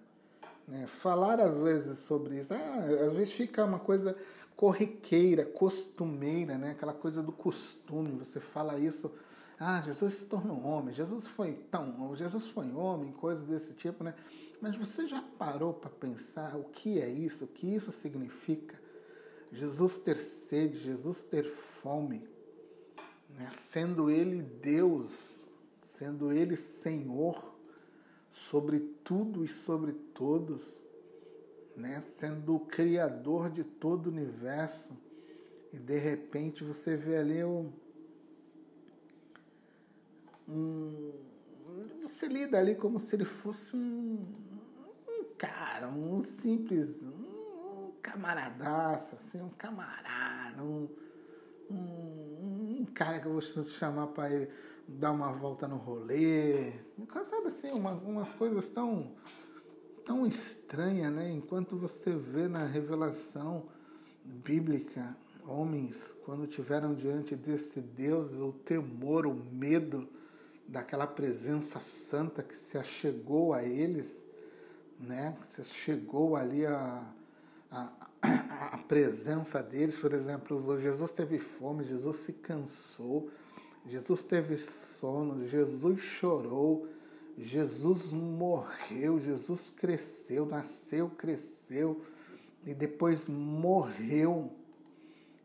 Né? Falar às vezes sobre isso, ah, às vezes fica uma coisa corriqueira, costumeira, né? aquela coisa do costume. Você fala isso, ah, Jesus se tornou homem, Jesus foi tão, Jesus foi homem, coisas desse tipo, né? Mas você já parou para pensar o que é isso, o que isso significa? Jesus ter sede, Jesus ter fome, né? sendo Ele Deus, sendo Ele Senhor sobre tudo e sobre todos, né? sendo o Criador de todo o universo, e de repente você vê ali um, um você lida ali como se ele fosse um, um cara, um simples, um camaradaço, assim, um camarada, um, um, um cara que eu vou chamar para ele dar uma volta no rolê, sabe assim, uma, umas coisas tão, tão estranhas, né? Enquanto você vê na revelação bíblica homens, quando tiveram diante desse Deus, o temor, o medo daquela presença santa que se achegou a eles, né? Que se chegou ali a, a, a presença deles, por exemplo, Jesus teve fome, Jesus se cansou, Jesus teve sono, Jesus chorou, Jesus morreu, Jesus cresceu, nasceu, cresceu e depois morreu.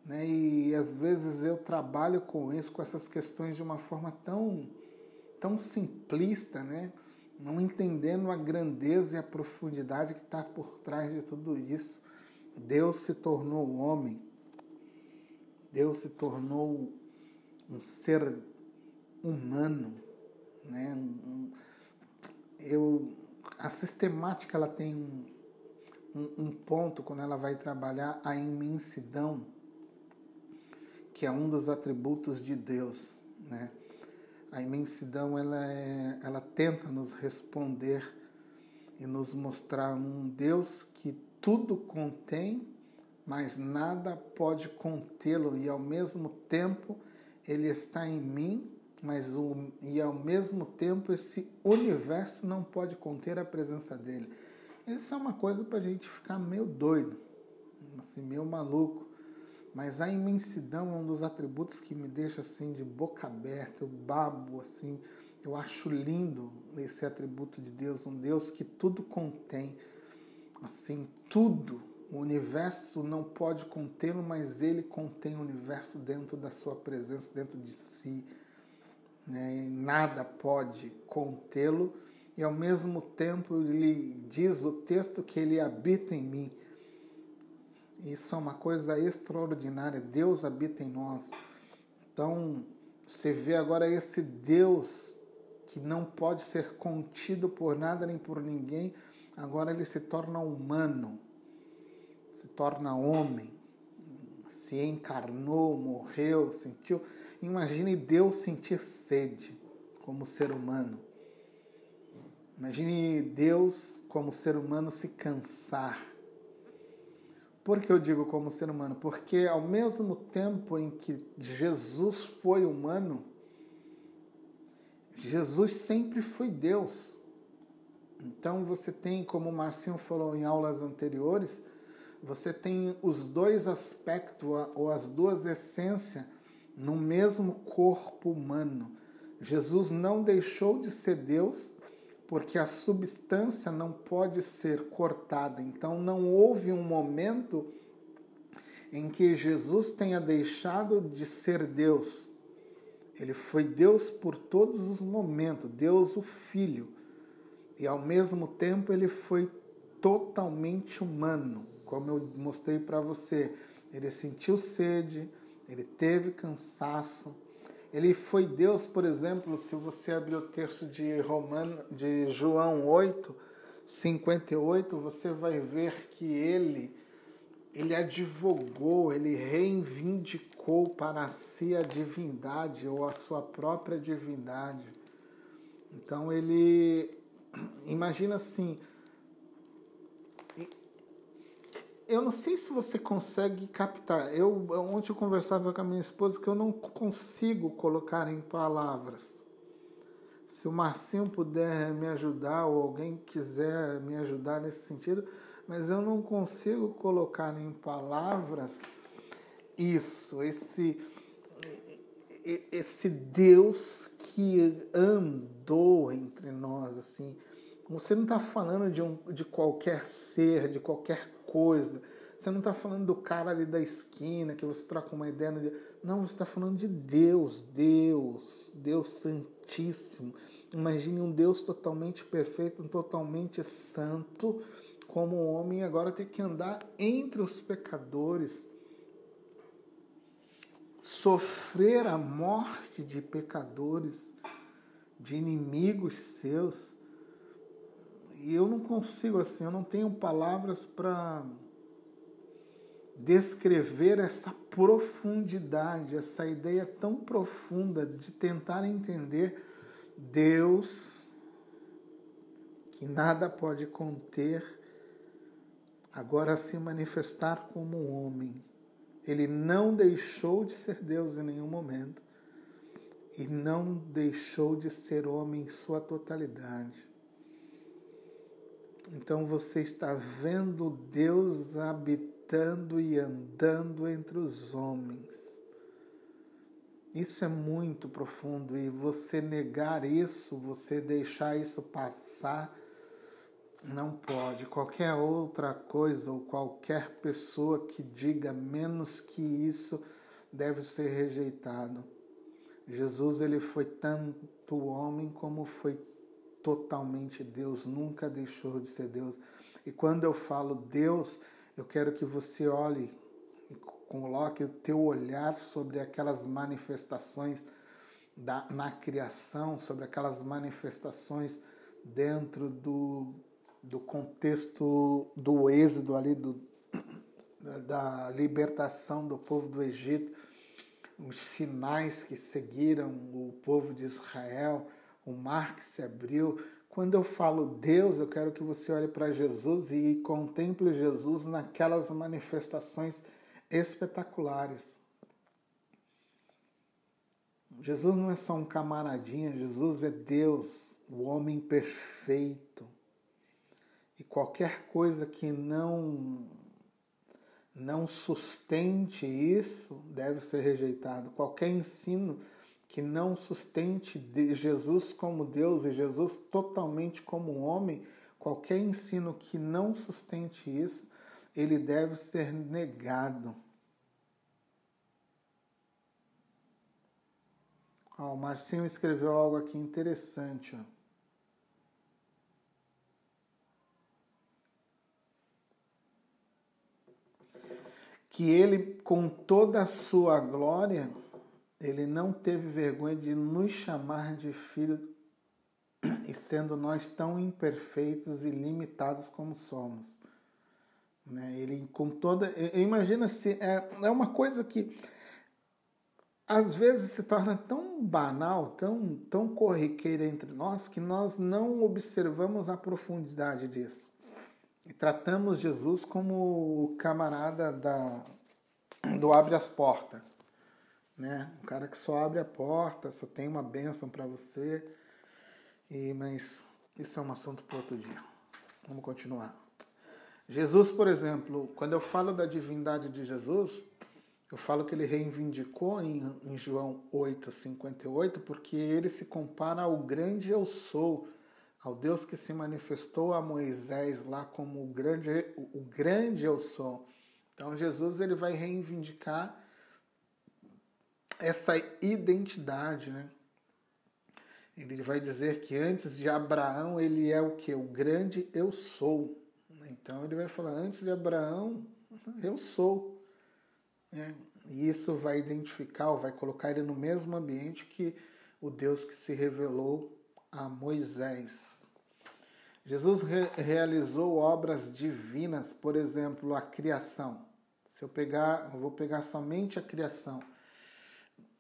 Né? E às vezes eu trabalho com isso, com essas questões de uma forma tão, tão simplista, né? não entendendo a grandeza e a profundidade que está por trás de tudo isso. Deus se tornou homem, Deus se tornou um ser humano, né? Eu, a sistemática ela tem um, um, um ponto quando ela vai trabalhar a imensidão, que é um dos atributos de Deus, né? A imensidão ela, é, ela tenta nos responder e nos mostrar um Deus que tudo contém, mas nada pode contê-lo e ao mesmo tempo ele está em mim, mas o, e ao mesmo tempo esse universo não pode conter a presença dele. Isso é uma coisa para a gente ficar meio doido, assim, meio maluco. Mas a imensidão é um dos atributos que me deixa assim de boca aberta, eu babo assim, Eu acho lindo esse atributo de Deus, um Deus que tudo contém, assim, tudo. O universo não pode contê-lo, mas ele contém o universo dentro da sua presença, dentro de si. Né? nada pode contê-lo, e ao mesmo tempo ele diz o texto que ele habita em mim. Isso é uma coisa extraordinária. Deus habita em nós. Então, você vê agora esse Deus que não pode ser contido por nada nem por ninguém, agora ele se torna humano, se torna homem, se encarnou, morreu, sentiu. Imagine Deus sentir sede como ser humano. Imagine Deus como ser humano se cansar. Por que eu digo como ser humano? Porque ao mesmo tempo em que Jesus foi humano, Jesus sempre foi Deus. Então você tem, como o Marcinho falou em aulas anteriores, você tem os dois aspectos ou as duas essências no mesmo corpo humano. Jesus não deixou de ser Deus porque a substância não pode ser cortada. Então não houve um momento em que Jesus tenha deixado de ser Deus. Ele foi Deus por todos os momentos, Deus o Filho. E ao mesmo tempo ele foi totalmente humano, como eu mostrei para você. Ele sentiu sede, ele teve cansaço. Ele foi Deus, por exemplo, se você abrir o texto de Romano, de João 8, 58, você vai ver que ele ele advogou, ele reivindicou para si a divindade ou a sua própria divindade. Então ele imagina assim, eu não sei se você consegue captar. Eu ontem eu conversava com a minha esposa que eu não consigo colocar em palavras. Se o Marcinho puder me ajudar ou alguém quiser me ajudar nesse sentido, mas eu não consigo colocar em palavras isso, esse esse Deus que andou entre nós assim. Você não está falando de, um, de qualquer ser, de qualquer coisa. Você não está falando do cara ali da esquina que você troca uma ideia no dia. Não, você está falando de Deus, Deus, Deus Santíssimo. Imagine um Deus totalmente perfeito, totalmente santo, como o homem agora tem que andar entre os pecadores, sofrer a morte de pecadores, de inimigos seus eu não consigo assim, eu não tenho palavras para descrever essa profundidade, essa ideia tão profunda de tentar entender Deus que nada pode conter, agora se manifestar como um homem. Ele não deixou de ser Deus em nenhum momento e não deixou de ser homem em sua totalidade. Então você está vendo Deus habitando e andando entre os homens. Isso é muito profundo e você negar isso, você deixar isso passar, não pode. Qualquer outra coisa ou qualquer pessoa que diga menos que isso deve ser rejeitado. Jesus ele foi tanto homem como foi totalmente Deus, nunca deixou de ser Deus. E quando eu falo Deus, eu quero que você olhe e coloque o teu olhar sobre aquelas manifestações da, na criação, sobre aquelas manifestações dentro do, do contexto do êxodo ali, do, da libertação do povo do Egito, os sinais que seguiram o povo de Israel, o mar que se abriu. Quando eu falo Deus, eu quero que você olhe para Jesus e contemple Jesus naquelas manifestações espetaculares. Jesus não é só um camaradinha, Jesus é Deus, o homem perfeito. E qualquer coisa que não não sustente isso deve ser rejeitado. Qualquer ensino que não sustente Jesus como Deus e Jesus totalmente como homem, qualquer ensino que não sustente isso, ele deve ser negado. Ó, o Marcinho escreveu algo aqui interessante. Ó. Que ele, com toda a sua glória, ele não teve vergonha de nos chamar de filho, e sendo nós tão imperfeitos e limitados como somos. Né? Ele, com toda. Imagina se. É, é uma coisa que às vezes se torna tão banal, tão, tão corriqueira entre nós, que nós não observamos a profundidade disso. E tratamos Jesus como o camarada da, do abre as portas. Né? O cara que só abre a porta, só tem uma bênção para você. E, mas isso é um assunto para outro dia. Vamos continuar. Jesus, por exemplo, quando eu falo da divindade de Jesus, eu falo que ele reivindicou em, em João 8, 58, porque ele se compara ao grande eu sou, ao Deus que se manifestou a Moisés lá como o grande, o grande eu sou. Então Jesus ele vai reivindicar essa identidade, né? Ele vai dizer que antes de Abraão ele é o que? O grande eu sou. Então ele vai falar, antes de Abraão, eu sou. Né? E isso vai identificar, vai colocar ele no mesmo ambiente que o Deus que se revelou a Moisés. Jesus re realizou obras divinas, por exemplo, a criação. Se eu pegar, eu vou pegar somente a criação.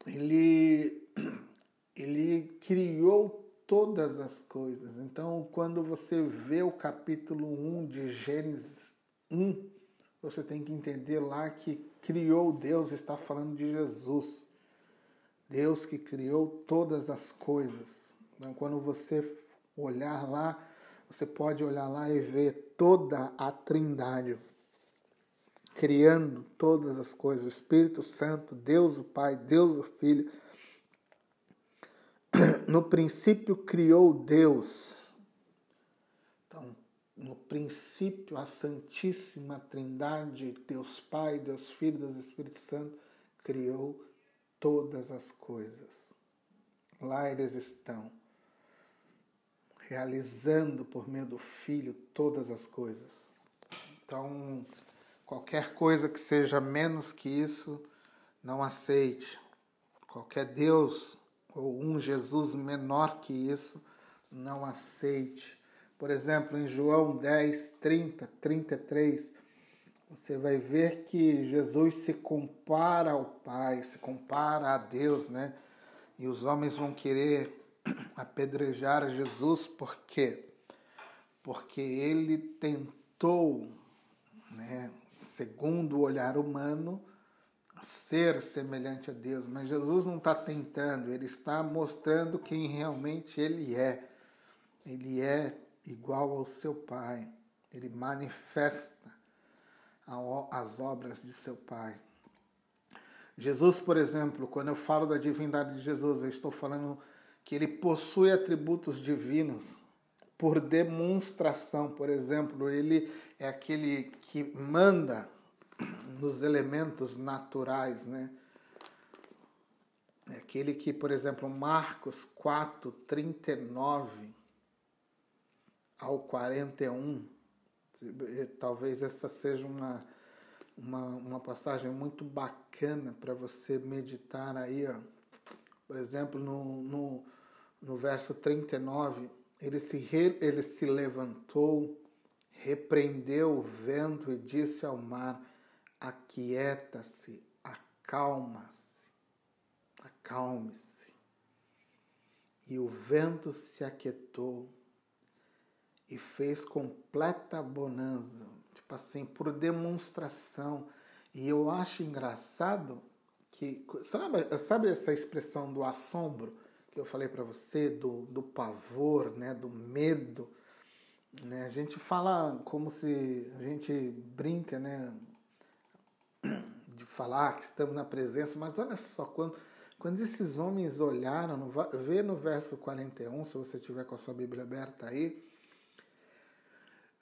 Ele ele criou todas as coisas. Então, quando você vê o capítulo 1 de Gênesis 1, você tem que entender lá que criou Deus está falando de Jesus. Deus que criou todas as coisas. Então, quando você olhar lá, você pode olhar lá e ver toda a Trindade criando todas as coisas, o Espírito Santo, Deus o Pai, Deus o Filho. No princípio criou Deus no princípio, a Santíssima Trindade, Deus Pai, Deus Filho, Deus Espírito Santo, criou todas as coisas. Lá eles estão, realizando por meio do Filho todas as coisas. Então, qualquer coisa que seja menos que isso, não aceite. Qualquer Deus ou um Jesus menor que isso, não aceite por exemplo, em João 10, 30, 33, você vai ver que Jesus se compara ao Pai, se compara a Deus, né? E os homens vão querer apedrejar Jesus, por quê? Porque ele tentou, né, segundo o olhar humano, ser semelhante a Deus, mas Jesus não está tentando, ele está mostrando quem realmente ele é. Ele é igual ao seu Pai. Ele manifesta as obras de seu Pai. Jesus, por exemplo, quando eu falo da divindade de Jesus, eu estou falando que ele possui atributos divinos por demonstração. Por exemplo, ele é aquele que manda nos elementos naturais, né? É aquele que, por exemplo, Marcos 4, 39, ao 41. Talvez essa seja uma, uma, uma passagem muito bacana para você meditar aí. Ó. Por exemplo, no, no, no verso 39, ele se, re, ele se levantou, repreendeu o vento e disse ao mar: Aquieta-se, acalma-se, acalme-se. E o vento se aquietou e fez completa bonança, tipo assim, por demonstração. E eu acho engraçado que, sabe, sabe essa expressão do assombro que eu falei para você, do, do pavor, né, do medo? Né? A gente fala como se a gente brinca, né, de falar que estamos na presença, mas olha só, quando, Quando esses homens olharam, vê no verso 41, se você tiver com a sua Bíblia aberta aí,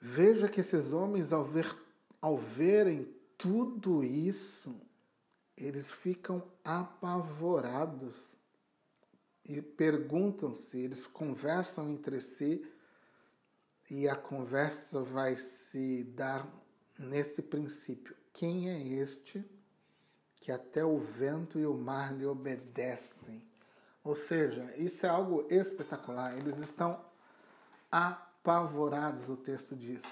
veja que esses homens, ao, ver, ao verem tudo isso, eles ficam apavorados e perguntam-se, eles conversam entre si e a conversa vai se dar nesse princípio: quem é este que até o vento e o mar lhe obedecem? Ou seja, isso é algo espetacular. Eles estão apavorados, o texto diz,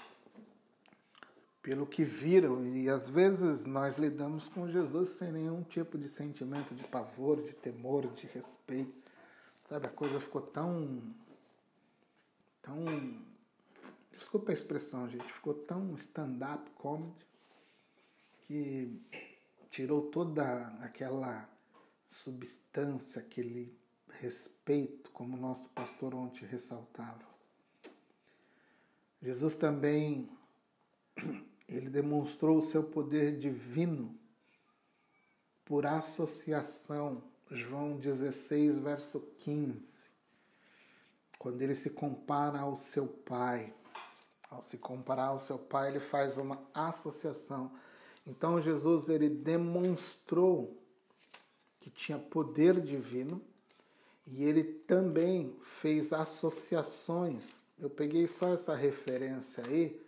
pelo que viram. E às vezes nós lidamos com Jesus sem nenhum tipo de sentimento de pavor, de temor, de respeito. Sabe, a coisa ficou tão. tão desculpa a expressão, gente, ficou tão stand-up comedy que tirou toda aquela substância, aquele respeito, como o nosso pastor ontem ressaltava. Jesus também ele demonstrou o seu poder divino por associação. João 16, verso 15. Quando ele se compara ao seu Pai. Ao se comparar ao seu pai, ele faz uma associação. Então Jesus ele demonstrou que tinha poder divino e ele também fez associações. Eu peguei só essa referência aí.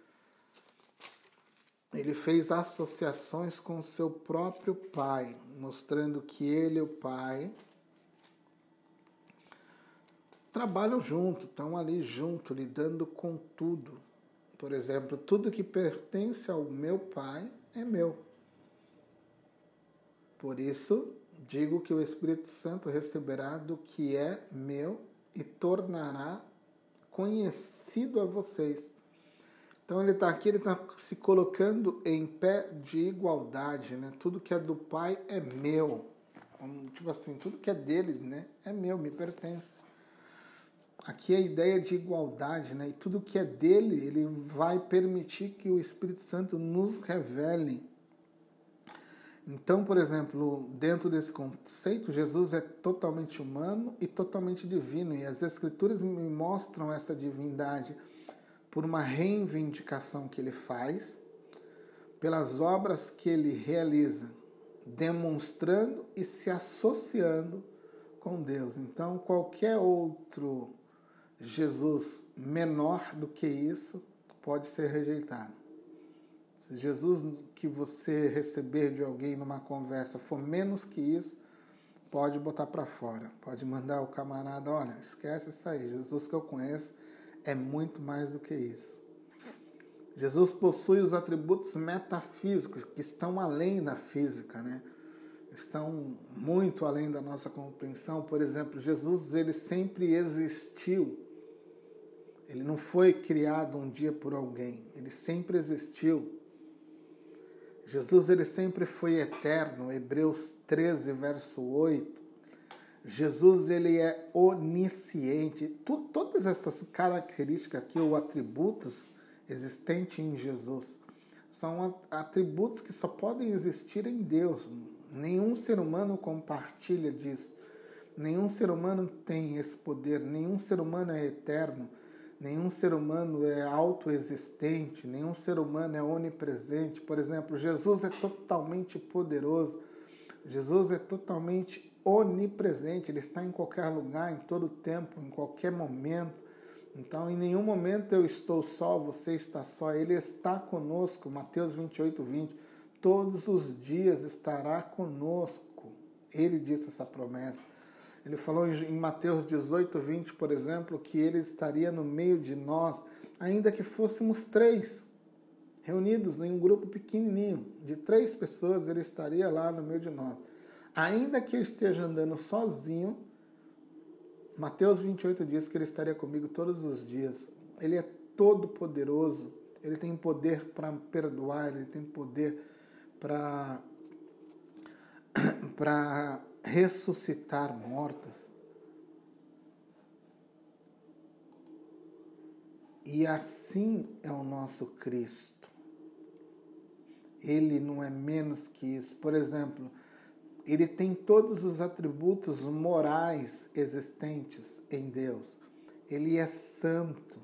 Ele fez associações com seu próprio pai, mostrando que ele e o pai trabalham junto, estão ali junto, lidando com tudo. Por exemplo, tudo que pertence ao meu Pai é meu. Por isso, digo que o Espírito Santo receberá do que é meu e tornará conhecido a vocês. Então ele está aqui, ele está se colocando em pé de igualdade, né? Tudo que é do Pai é meu. Tipo assim, tudo que é dele, né? É meu, me pertence. Aqui é a ideia de igualdade, né? E tudo que é dele, ele vai permitir que o Espírito Santo nos revele. Então, por exemplo, dentro desse conceito, Jesus é totalmente humano e totalmente divino, e as Escrituras me mostram essa divindade por uma reivindicação que ele faz, pelas obras que ele realiza, demonstrando e se associando com Deus. Então, qualquer outro Jesus menor do que isso pode ser rejeitado. Se Jesus que você receber de alguém numa conversa for menos que isso, pode botar para fora. Pode mandar o camarada, olha, esquece isso aí. Jesus que eu conheço é muito mais do que isso. Jesus possui os atributos metafísicos que estão além da física, né? Estão muito além da nossa compreensão. Por exemplo, Jesus ele sempre existiu ele não foi criado um dia por alguém, ele sempre existiu. Jesus ele sempre foi eterno, Hebreus 13, verso 8. Jesus ele é onisciente. todas essas características aqui, ou atributos existentes em Jesus, são atributos que só podem existir em Deus. Nenhum ser humano compartilha disso. Nenhum ser humano tem esse poder, nenhum ser humano é eterno. Nenhum ser humano é autoexistente, nenhum ser humano é onipresente. Por exemplo, Jesus é totalmente poderoso, Jesus é totalmente onipresente, ele está em qualquer lugar, em todo tempo, em qualquer momento. Então, em nenhum momento eu estou só, você está só, ele está conosco. Mateus 28, 20. Todos os dias estará conosco. Ele disse essa promessa. Ele falou em Mateus 18, 20, por exemplo, que ele estaria no meio de nós, ainda que fôssemos três, reunidos em um grupo pequenininho, de três pessoas, ele estaria lá no meio de nós. Ainda que eu esteja andando sozinho, Mateus 28 diz que ele estaria comigo todos os dias. Ele é todo poderoso, ele tem poder para perdoar, ele tem poder para para ressuscitar mortas. E assim é o nosso Cristo. Ele não é menos que isso. Por exemplo, ele tem todos os atributos morais existentes em Deus. Ele é santo,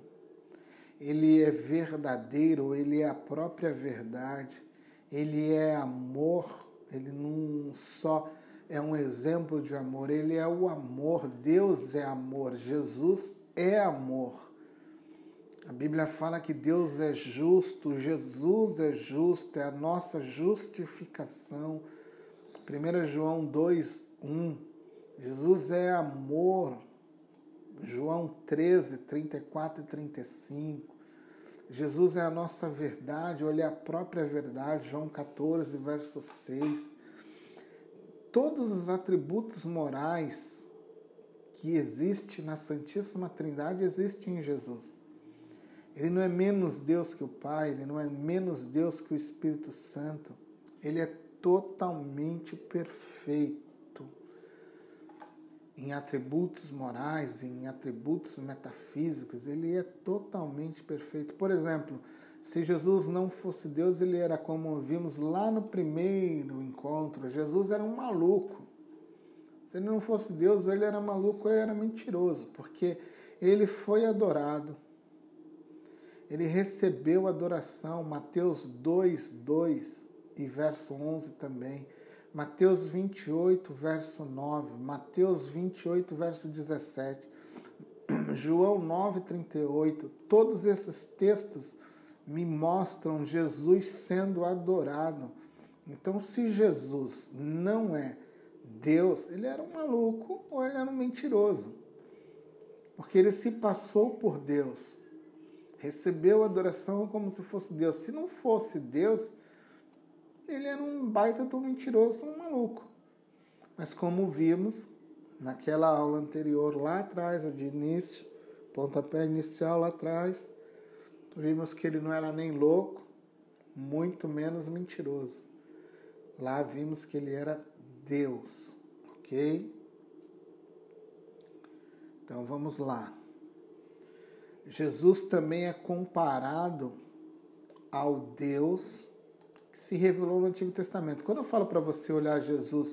ele é verdadeiro, ele é a própria verdade, ele é amor, ele não só é um exemplo de amor, ele é o amor, Deus é amor, Jesus é amor. A Bíblia fala que Deus é justo, Jesus é justo, é a nossa justificação. 1 João 2, 1. Jesus é amor. João 13, 34 e 35. Jesus é a nossa verdade, olha a própria verdade. João 14, verso 6. Todos os atributos morais que existem na Santíssima Trindade existem em Jesus. Ele não é menos Deus que o Pai, ele não é menos Deus que o Espírito Santo. Ele é totalmente perfeito em atributos morais, em atributos metafísicos, ele é totalmente perfeito. Por exemplo, se Jesus não fosse Deus, ele era como vimos lá no primeiro encontro, Jesus era um maluco. Se ele não fosse Deus, ele era maluco, ele era mentiroso, porque ele foi adorado. Ele recebeu adoração, Mateus 2, 2 e verso 11 também, Mateus 28, verso 9, Mateus 28, verso 17, João 9, 38, todos esses textos me mostram Jesus sendo adorado. Então, se Jesus não é Deus, ele era um maluco ou ele era um mentiroso. Porque ele se passou por Deus recebeu a adoração como se fosse Deus. Se não fosse Deus, ele era um baita tão mentiroso, um maluco. Mas como vimos naquela aula anterior lá atrás, de início, pontapé inicial lá atrás, vimos que ele não era nem louco, muito menos mentiroso. Lá vimos que ele era Deus, ok? Então vamos lá. Jesus também é comparado ao Deus que se revelou no Antigo Testamento. Quando eu falo para você olhar Jesus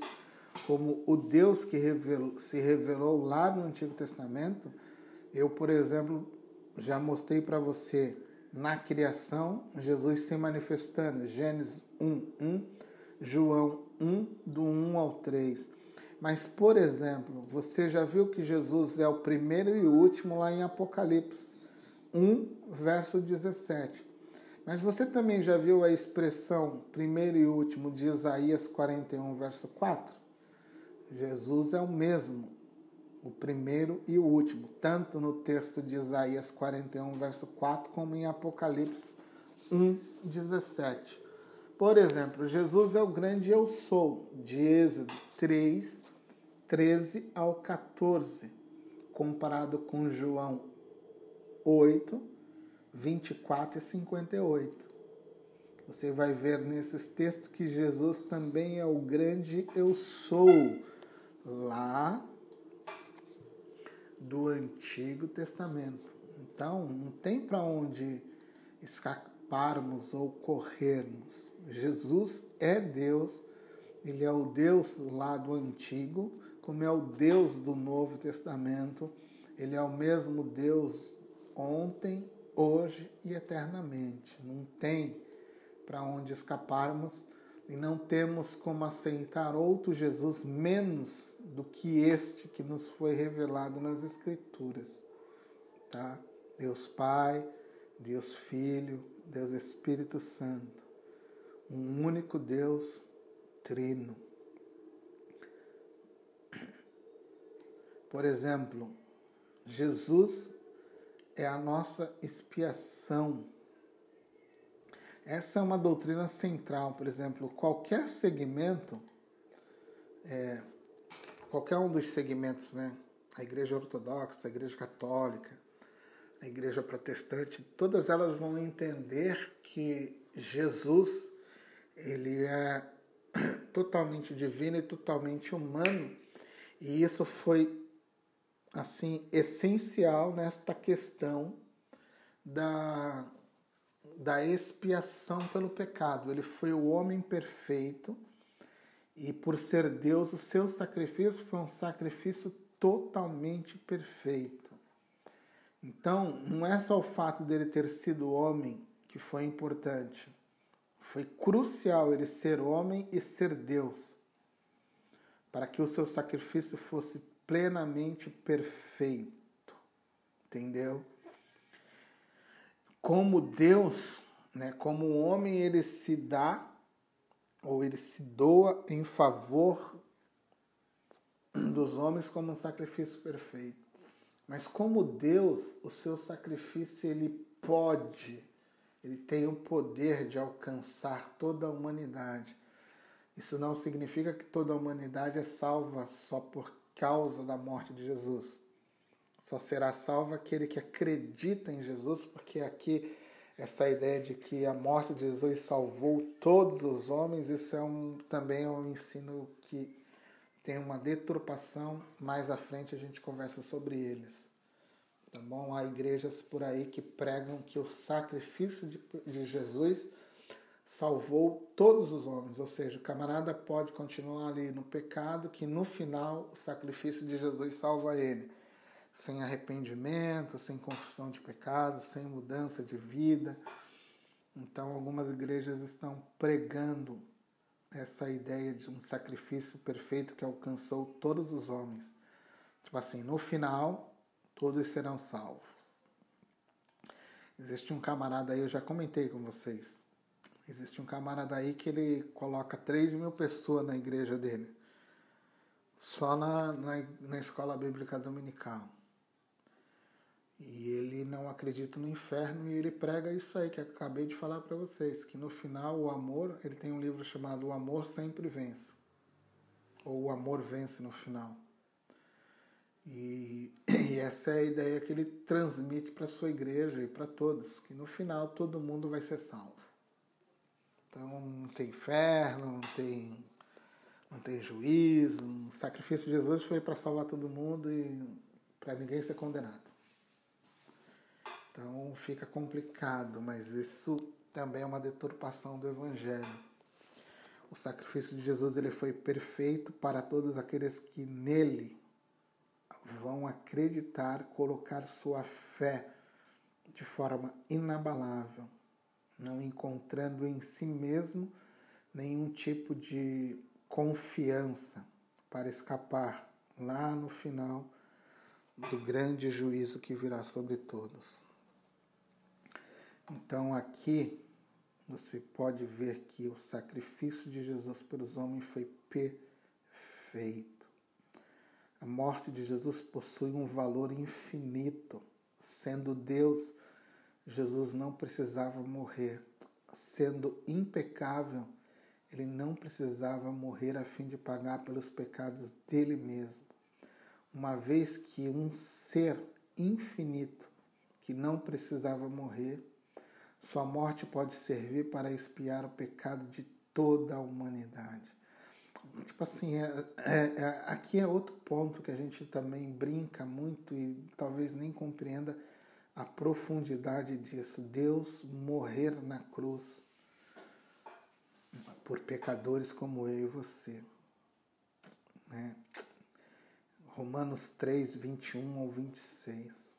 como o Deus que revelou, se revelou lá no Antigo Testamento, eu, por exemplo, já mostrei para você na criação Jesus se manifestando, Gênesis 1, 1, João 1, do 1 ao 3. Mas, por exemplo, você já viu que Jesus é o primeiro e último lá em Apocalipse 1, verso 17. Mas você também já viu a expressão primeiro e último de Isaías 41, verso 4? Jesus é o mesmo, o primeiro e o último, tanto no texto de Isaías 41, verso 4, como em Apocalipse 1, 17. Por exemplo, Jesus é o grande eu sou, de Êxodo 3, 13 ao 14, comparado com João 8, 24 e 58. Você vai ver nesses textos que Jesus também é o grande eu sou, lá do Antigo Testamento. Então, não tem para onde escaparmos ou corrermos. Jesus é Deus, ele é o Deus lá do Antigo, como é o Deus do Novo Testamento, ele é o mesmo Deus ontem, hoje e eternamente. Não tem para onde escaparmos e não temos como aceitar outro Jesus menos do que este que nos foi revelado nas Escrituras. Tá? Deus Pai, Deus Filho, Deus Espírito Santo. Um único Deus trino. Por exemplo, Jesus é a nossa expiação. Essa é uma doutrina central, por exemplo, qualquer segmento, é, qualquer um dos segmentos, né? A Igreja Ortodoxa, a Igreja Católica, a Igreja Protestante, todas elas vão entender que Jesus ele é totalmente divino e totalmente humano, e isso foi assim essencial nesta questão da, da expiação pelo pecado. Ele foi o homem perfeito E por ser Deus, o seu sacrifício foi um sacrifício totalmente perfeito. Então, não é só o fato dele ter sido homem que foi importante. Foi crucial ele ser homem e ser Deus, para que o seu sacrifício fosse plenamente perfeito. Entendeu? Como Deus, né, como homem, ele se dá ou ele se doa em favor dos homens como um sacrifício perfeito. Mas como Deus, o seu sacrifício ele pode, ele tem o poder de alcançar toda a humanidade. Isso não significa que toda a humanidade é salva só por causa da morte de Jesus. Só será salvo aquele que acredita em Jesus, porque aqui essa ideia de que a morte de Jesus salvou todos os homens, isso é um, também é um ensino que tem uma deturpação. Mais à frente a gente conversa sobre eles. Tá bom? Há igrejas por aí que pregam que o sacrifício de, de Jesus salvou todos os homens, ou seja, o camarada pode continuar ali no pecado, que no final o sacrifício de Jesus salva ele sem arrependimento, sem confissão de pecados, sem mudança de vida. Então, algumas igrejas estão pregando essa ideia de um sacrifício perfeito que alcançou todos os homens. Tipo assim, no final, todos serão salvos. Existe um camarada aí, eu já comentei com vocês. Existe um camarada aí que ele coloca 3 mil pessoas na igreja dele, só na, na, na escola bíblica dominical. E ele não acredita no inferno e ele prega isso aí que eu acabei de falar para vocês, que no final o amor, ele tem um livro chamado O Amor Sempre Vence. Ou O Amor Vence no final. E, e essa é a ideia que ele transmite para sua igreja e para todos, que no final todo mundo vai ser salvo. Então não tem inferno, não tem não tem juízo, o sacrifício de Jesus foi para salvar todo mundo e para ninguém ser condenado. Então fica complicado, mas isso também é uma deturpação do Evangelho. O sacrifício de Jesus ele foi perfeito para todos aqueles que nele vão acreditar, colocar sua fé de forma inabalável, não encontrando em si mesmo nenhum tipo de confiança para escapar lá no final do grande juízo que virá sobre todos. Então aqui você pode ver que o sacrifício de Jesus pelos homens foi perfeito. A morte de Jesus possui um valor infinito. Sendo Deus, Jesus não precisava morrer. Sendo impecável, ele não precisava morrer a fim de pagar pelos pecados dele mesmo. Uma vez que um ser infinito que não precisava morrer, sua morte pode servir para expiar o pecado de toda a humanidade. Tipo assim, é, é, é, aqui é outro ponto que a gente também brinca muito e talvez nem compreenda a profundidade disso. Deus morrer na cruz por pecadores como eu e você. Né? Romanos 3, 21 ou 26.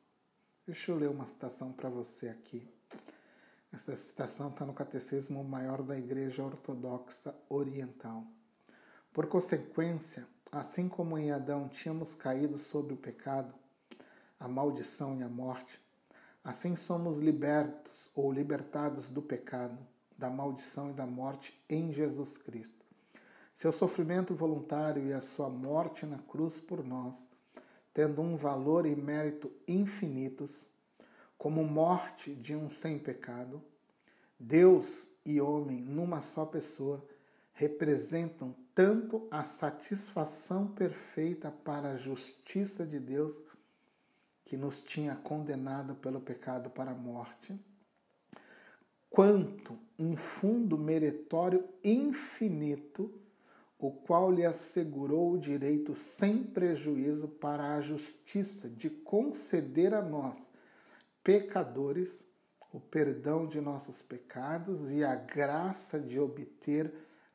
Deixa eu ler uma citação para você aqui. Essa citação está no Catecismo Maior da Igreja Ortodoxa Oriental. Por consequência, assim como em Adão tínhamos caído sobre o pecado, a maldição e a morte, assim somos libertos ou libertados do pecado, da maldição e da morte em Jesus Cristo. Seu sofrimento voluntário e a sua morte na cruz por nós, tendo um valor e mérito infinitos, como morte de um sem pecado, Deus e homem numa só pessoa representam tanto a satisfação perfeita para a justiça de Deus, que nos tinha condenado pelo pecado para a morte, quanto um fundo meritório infinito, o qual lhe assegurou o direito sem prejuízo para a justiça de conceder a nós pecadores, o perdão de nossos pecados e a graça de obter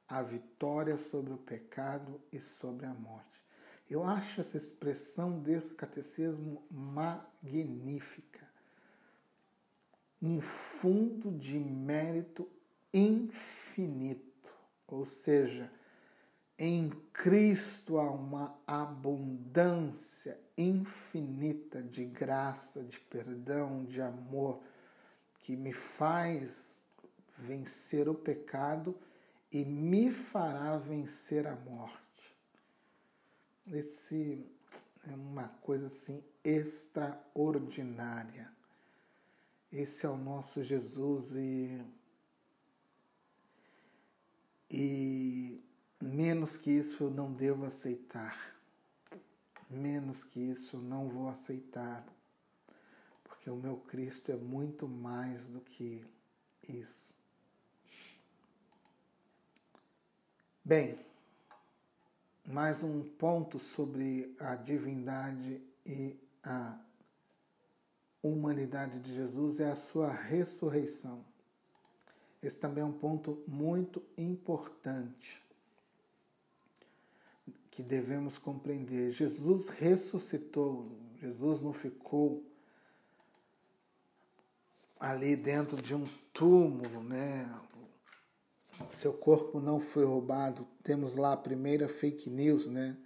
a vitória sobre o pecado e sobre a morte. Eu acho essa expressão desse catecismo magnífica. Um fundo de mérito infinito, ou seja, em Cristo há uma abundância infinita de graça, de perdão, de amor, que me faz vencer o pecado e me fará vencer a morte. Esse é uma coisa assim extraordinária. Esse é o nosso Jesus e e menos que isso eu não devo aceitar. Menos que isso eu não vou aceitar. Porque o meu Cristo é muito mais do que isso. Bem, mais um ponto sobre a divindade e a humanidade de Jesus é a sua ressurreição. Esse também é um ponto muito importante que devemos compreender. Jesus ressuscitou, Jesus não ficou ali dentro de um túmulo, né? seu corpo não foi roubado. Temos lá a primeira fake news, né?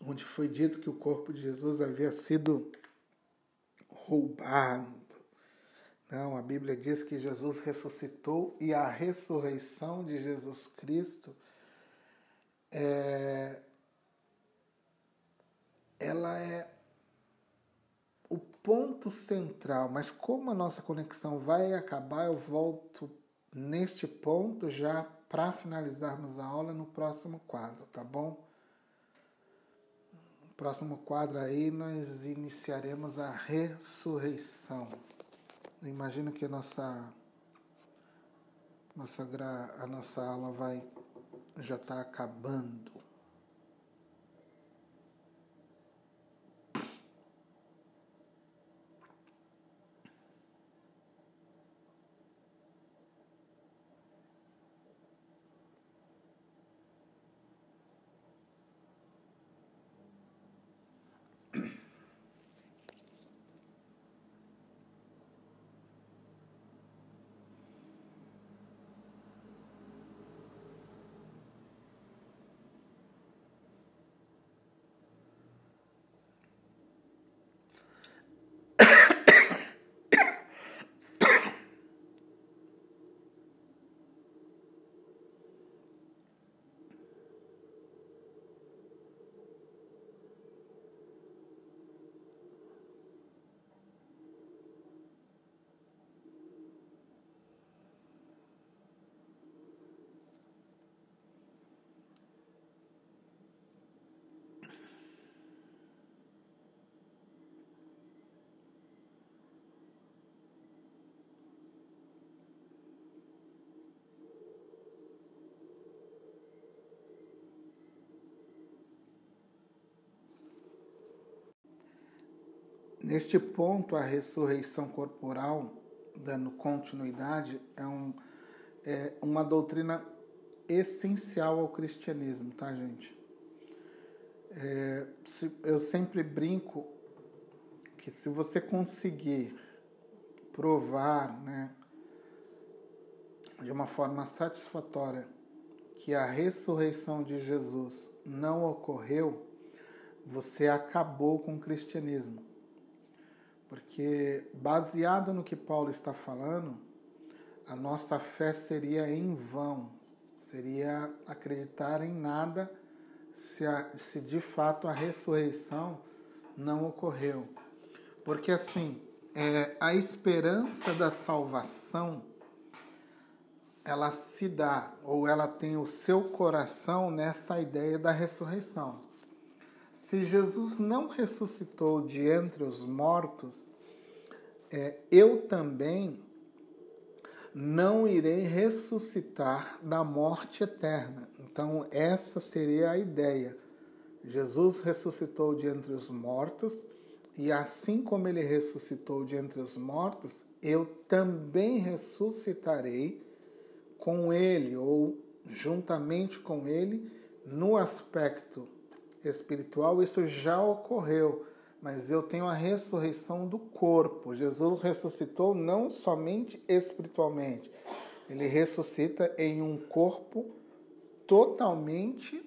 Onde foi dito que o corpo de Jesus havia sido roubado. Não, a Bíblia diz que Jesus ressuscitou e a ressurreição de Jesus Cristo é, ela é o ponto central. Mas como a nossa conexão vai acabar, eu volto neste ponto já para finalizarmos a aula no próximo quadro, tá bom? No próximo quadro aí nós iniciaremos a ressurreição. Eu imagino que a nossa nossa a nossa aula vai já está acabando. Neste ponto, a ressurreição corporal, dando continuidade, é, um, é uma doutrina essencial ao cristianismo, tá, gente? É, se, eu sempre brinco que se você conseguir provar, né, de uma forma satisfatória que a ressurreição de Jesus não ocorreu, você acabou com o cristianismo. Porque, baseado no que Paulo está falando, a nossa fé seria em vão, seria acreditar em nada se, a, se de fato a ressurreição não ocorreu. Porque, assim, é, a esperança da salvação ela se dá, ou ela tem o seu coração nessa ideia da ressurreição. Se Jesus não ressuscitou de entre os mortos, é, eu também não irei ressuscitar da morte eterna. Então, essa seria a ideia. Jesus ressuscitou de entre os mortos, e assim como ele ressuscitou de entre os mortos, eu também ressuscitarei com ele ou juntamente com ele no aspecto espiritual, isso já ocorreu, mas eu tenho a ressurreição do corpo. Jesus ressuscitou não somente espiritualmente, ele ressuscita em um corpo totalmente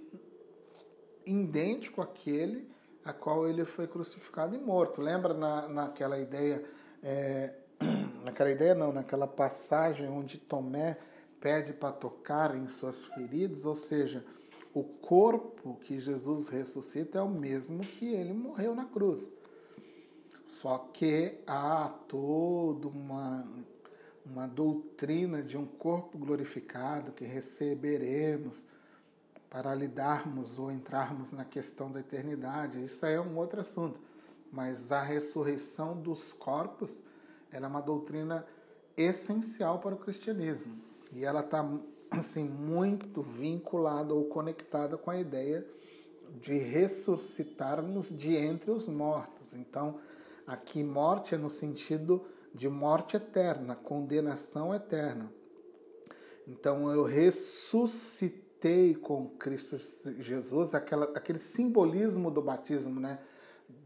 idêntico àquele a qual ele foi crucificado e morto. Lembra na, naquela ideia, é, naquela ideia não, naquela passagem onde Tomé pede para tocar em suas feridas, ou seja, o corpo que Jesus ressuscita é o mesmo que ele morreu na cruz. Só que há toda uma, uma doutrina de um corpo glorificado que receberemos para lidarmos ou entrarmos na questão da eternidade. Isso é um outro assunto. Mas a ressurreição dos corpos é uma doutrina essencial para o cristianismo. E ela está assim, muito vinculada ou conectada com a ideia de ressuscitarmos de entre os mortos. Então, aqui morte é no sentido de morte eterna, condenação eterna. Então, eu ressuscitei com Cristo Jesus, aquela, aquele simbolismo do batismo, né?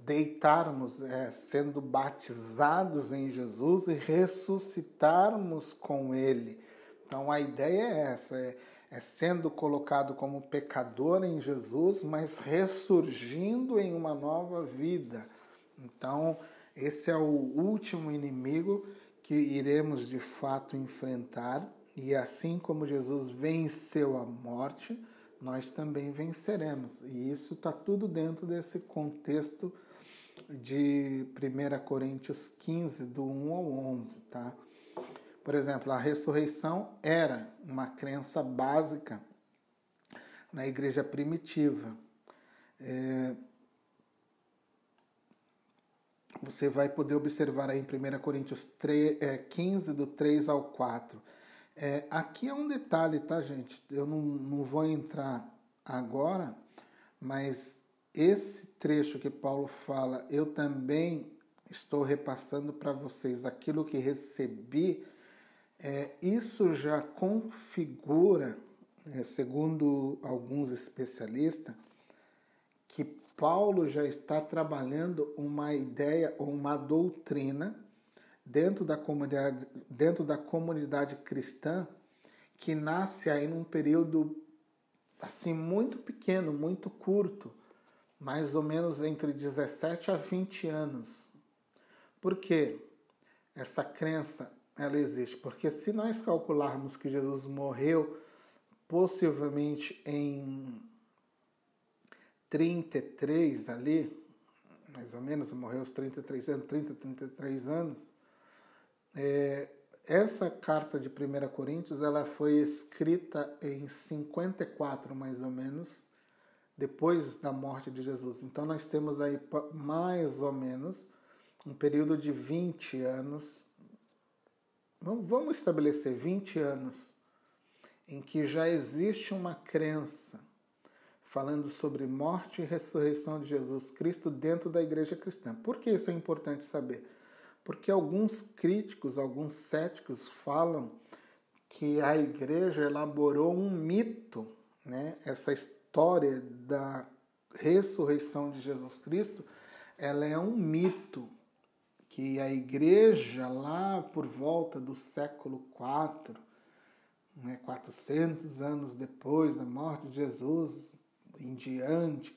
Deitarmos, é, sendo batizados em Jesus e ressuscitarmos com Ele. Então a ideia é essa: é, é sendo colocado como pecador em Jesus, mas ressurgindo em uma nova vida. Então, esse é o último inimigo que iremos de fato enfrentar e assim como Jesus venceu a morte, nós também venceremos. E isso está tudo dentro desse contexto de 1 Coríntios 15, do 1 ao 11. Tá? Por exemplo, a ressurreição era uma crença básica na igreja primitiva. É, você vai poder observar aí em 1 Coríntios 3, é, 15, do 3 ao 4 é, aqui é um detalhe, tá, gente? Eu não, não vou entrar agora, mas esse trecho que Paulo fala, eu também estou repassando para vocês aquilo que recebi, é, isso já configura, é, segundo alguns especialistas, que Paulo já está trabalhando uma ideia ou uma doutrina dentro da comunidade, dentro da comunidade cristã que nasce aí num período assim muito pequeno, muito curto, mais ou menos entre 17 a 20 anos. Por quê? Essa crença ela existe porque se nós calcularmos que Jesus morreu possivelmente em 33 ali, mais ou menos, morreu aos 33 anos, 30, 33 anos, é, essa carta de 1 Coríntios ela foi escrita em 54, mais ou menos, depois da morte de Jesus. Então nós temos aí mais ou menos um período de 20 anos. Vamos estabelecer 20 anos em que já existe uma crença falando sobre morte e ressurreição de Jesus Cristo dentro da igreja cristã. Por que isso é importante saber? Porque alguns críticos, alguns céticos falam que a igreja elaborou um mito, né? Essa história da ressurreição de Jesus Cristo, ela é um mito que a igreja lá por volta do século IV, né, 400 anos depois da morte de Jesus, em diante,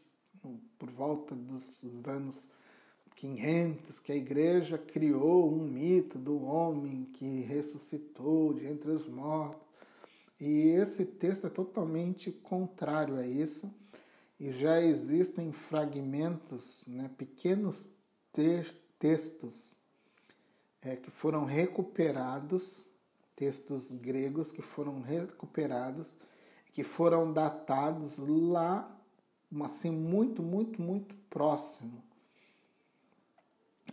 por volta dos, dos anos 500 que a igreja criou um mito do homem que ressuscitou de entre os mortos. E esse texto é totalmente contrário a isso. E já existem fragmentos, né, pequenos te textos é, que foram recuperados, textos gregos que foram recuperados, que foram datados lá, assim, muito, muito, muito próximo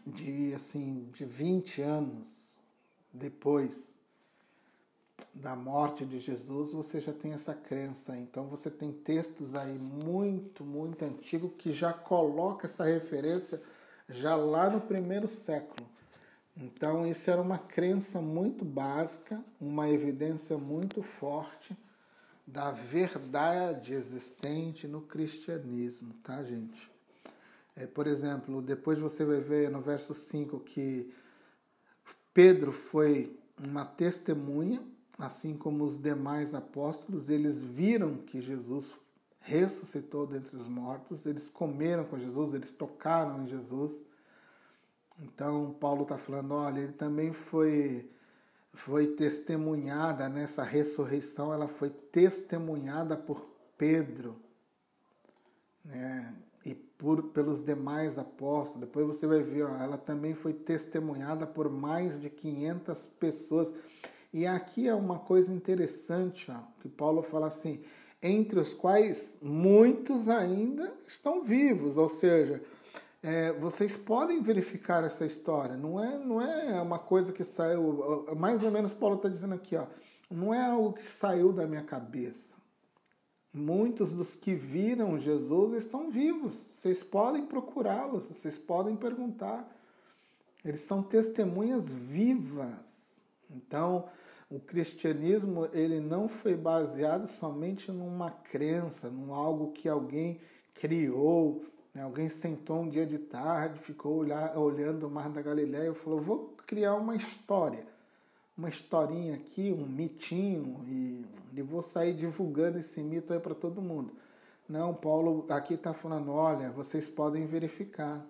de assim de 20 anos depois da morte de Jesus, você já tem essa crença. Então você tem textos aí muito, muito antigos que já coloca essa referência já lá no primeiro século. Então, isso era uma crença muito básica, uma evidência muito forte da verdade existente no cristianismo, tá, gente? É, por exemplo, depois você vai ver no verso 5 que Pedro foi uma testemunha, assim como os demais apóstolos, eles viram que Jesus ressuscitou dentre os mortos, eles comeram com Jesus, eles tocaram em Jesus. Então, Paulo está falando: olha, ele também foi, foi testemunhada nessa ressurreição, ela foi testemunhada por Pedro né, e por, pelos demais apóstolos. Depois você vai ver, ó, ela também foi testemunhada por mais de 500 pessoas. E aqui é uma coisa interessante, ó, que Paulo fala assim: entre os quais muitos ainda estão vivos, ou seja, é, vocês podem verificar essa história. Não é, não é uma coisa que saiu. Mais ou menos, Paulo está dizendo aqui, ó. Não é algo que saiu da minha cabeça. Muitos dos que viram Jesus estão vivos. Vocês podem procurá-los, vocês podem perguntar. Eles são testemunhas vivas. Então, o cristianismo ele não foi baseado somente numa crença, num algo que alguém criou, né? Alguém sentou um dia de tarde, ficou olhar, olhando o Mar da Galileia e falou: vou criar uma história, uma historinha aqui, um mitinho, e, e vou sair divulgando esse mito aí para todo mundo. Não, Paulo aqui está falando: olha, vocês podem verificar.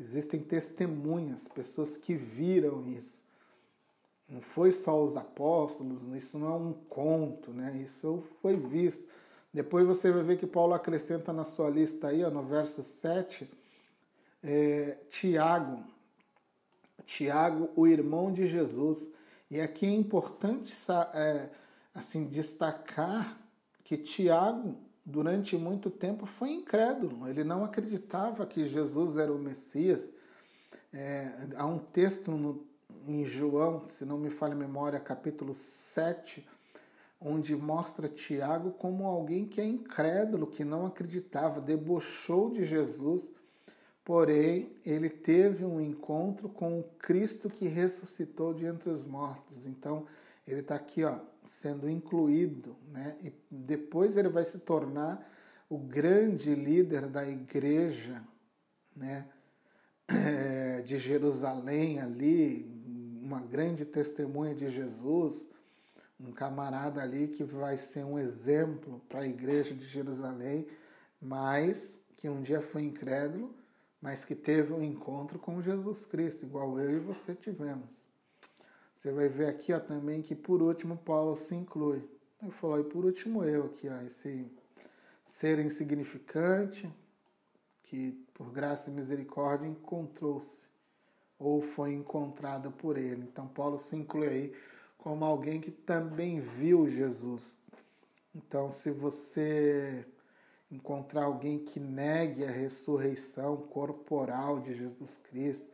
Existem testemunhas, pessoas que viram isso. Não foi só os apóstolos, isso não é um conto, né? Isso foi visto. Depois você vai ver que Paulo acrescenta na sua lista aí, ó, no verso 7, é, Tiago. Tiago, o irmão de Jesus. E aqui é importante é, assim destacar que Tiago, durante muito tempo, foi incrédulo. Ele não acreditava que Jesus era o Messias. É, há um texto no, em João, se não me falha a memória, capítulo 7, onde mostra Tiago como alguém que é incrédulo, que não acreditava, debochou de Jesus, porém ele teve um encontro com o Cristo que ressuscitou de entre os mortos. Então ele está aqui, ó, sendo incluído, né? E depois ele vai se tornar o grande líder da igreja, né? É, de Jerusalém ali, uma grande testemunha de Jesus um camarada ali que vai ser um exemplo para a igreja de Jerusalém, mas que um dia foi incrédulo, mas que teve um encontro com Jesus Cristo, igual eu e você tivemos. Você vai ver aqui ó, também que por último Paulo se inclui. Ele falou, e por último eu aqui, ó, esse ser insignificante, que por graça e misericórdia encontrou-se, ou foi encontrado por ele. Então Paulo se inclui aí como alguém que também viu Jesus. Então, se você encontrar alguém que negue a ressurreição corporal de Jesus Cristo,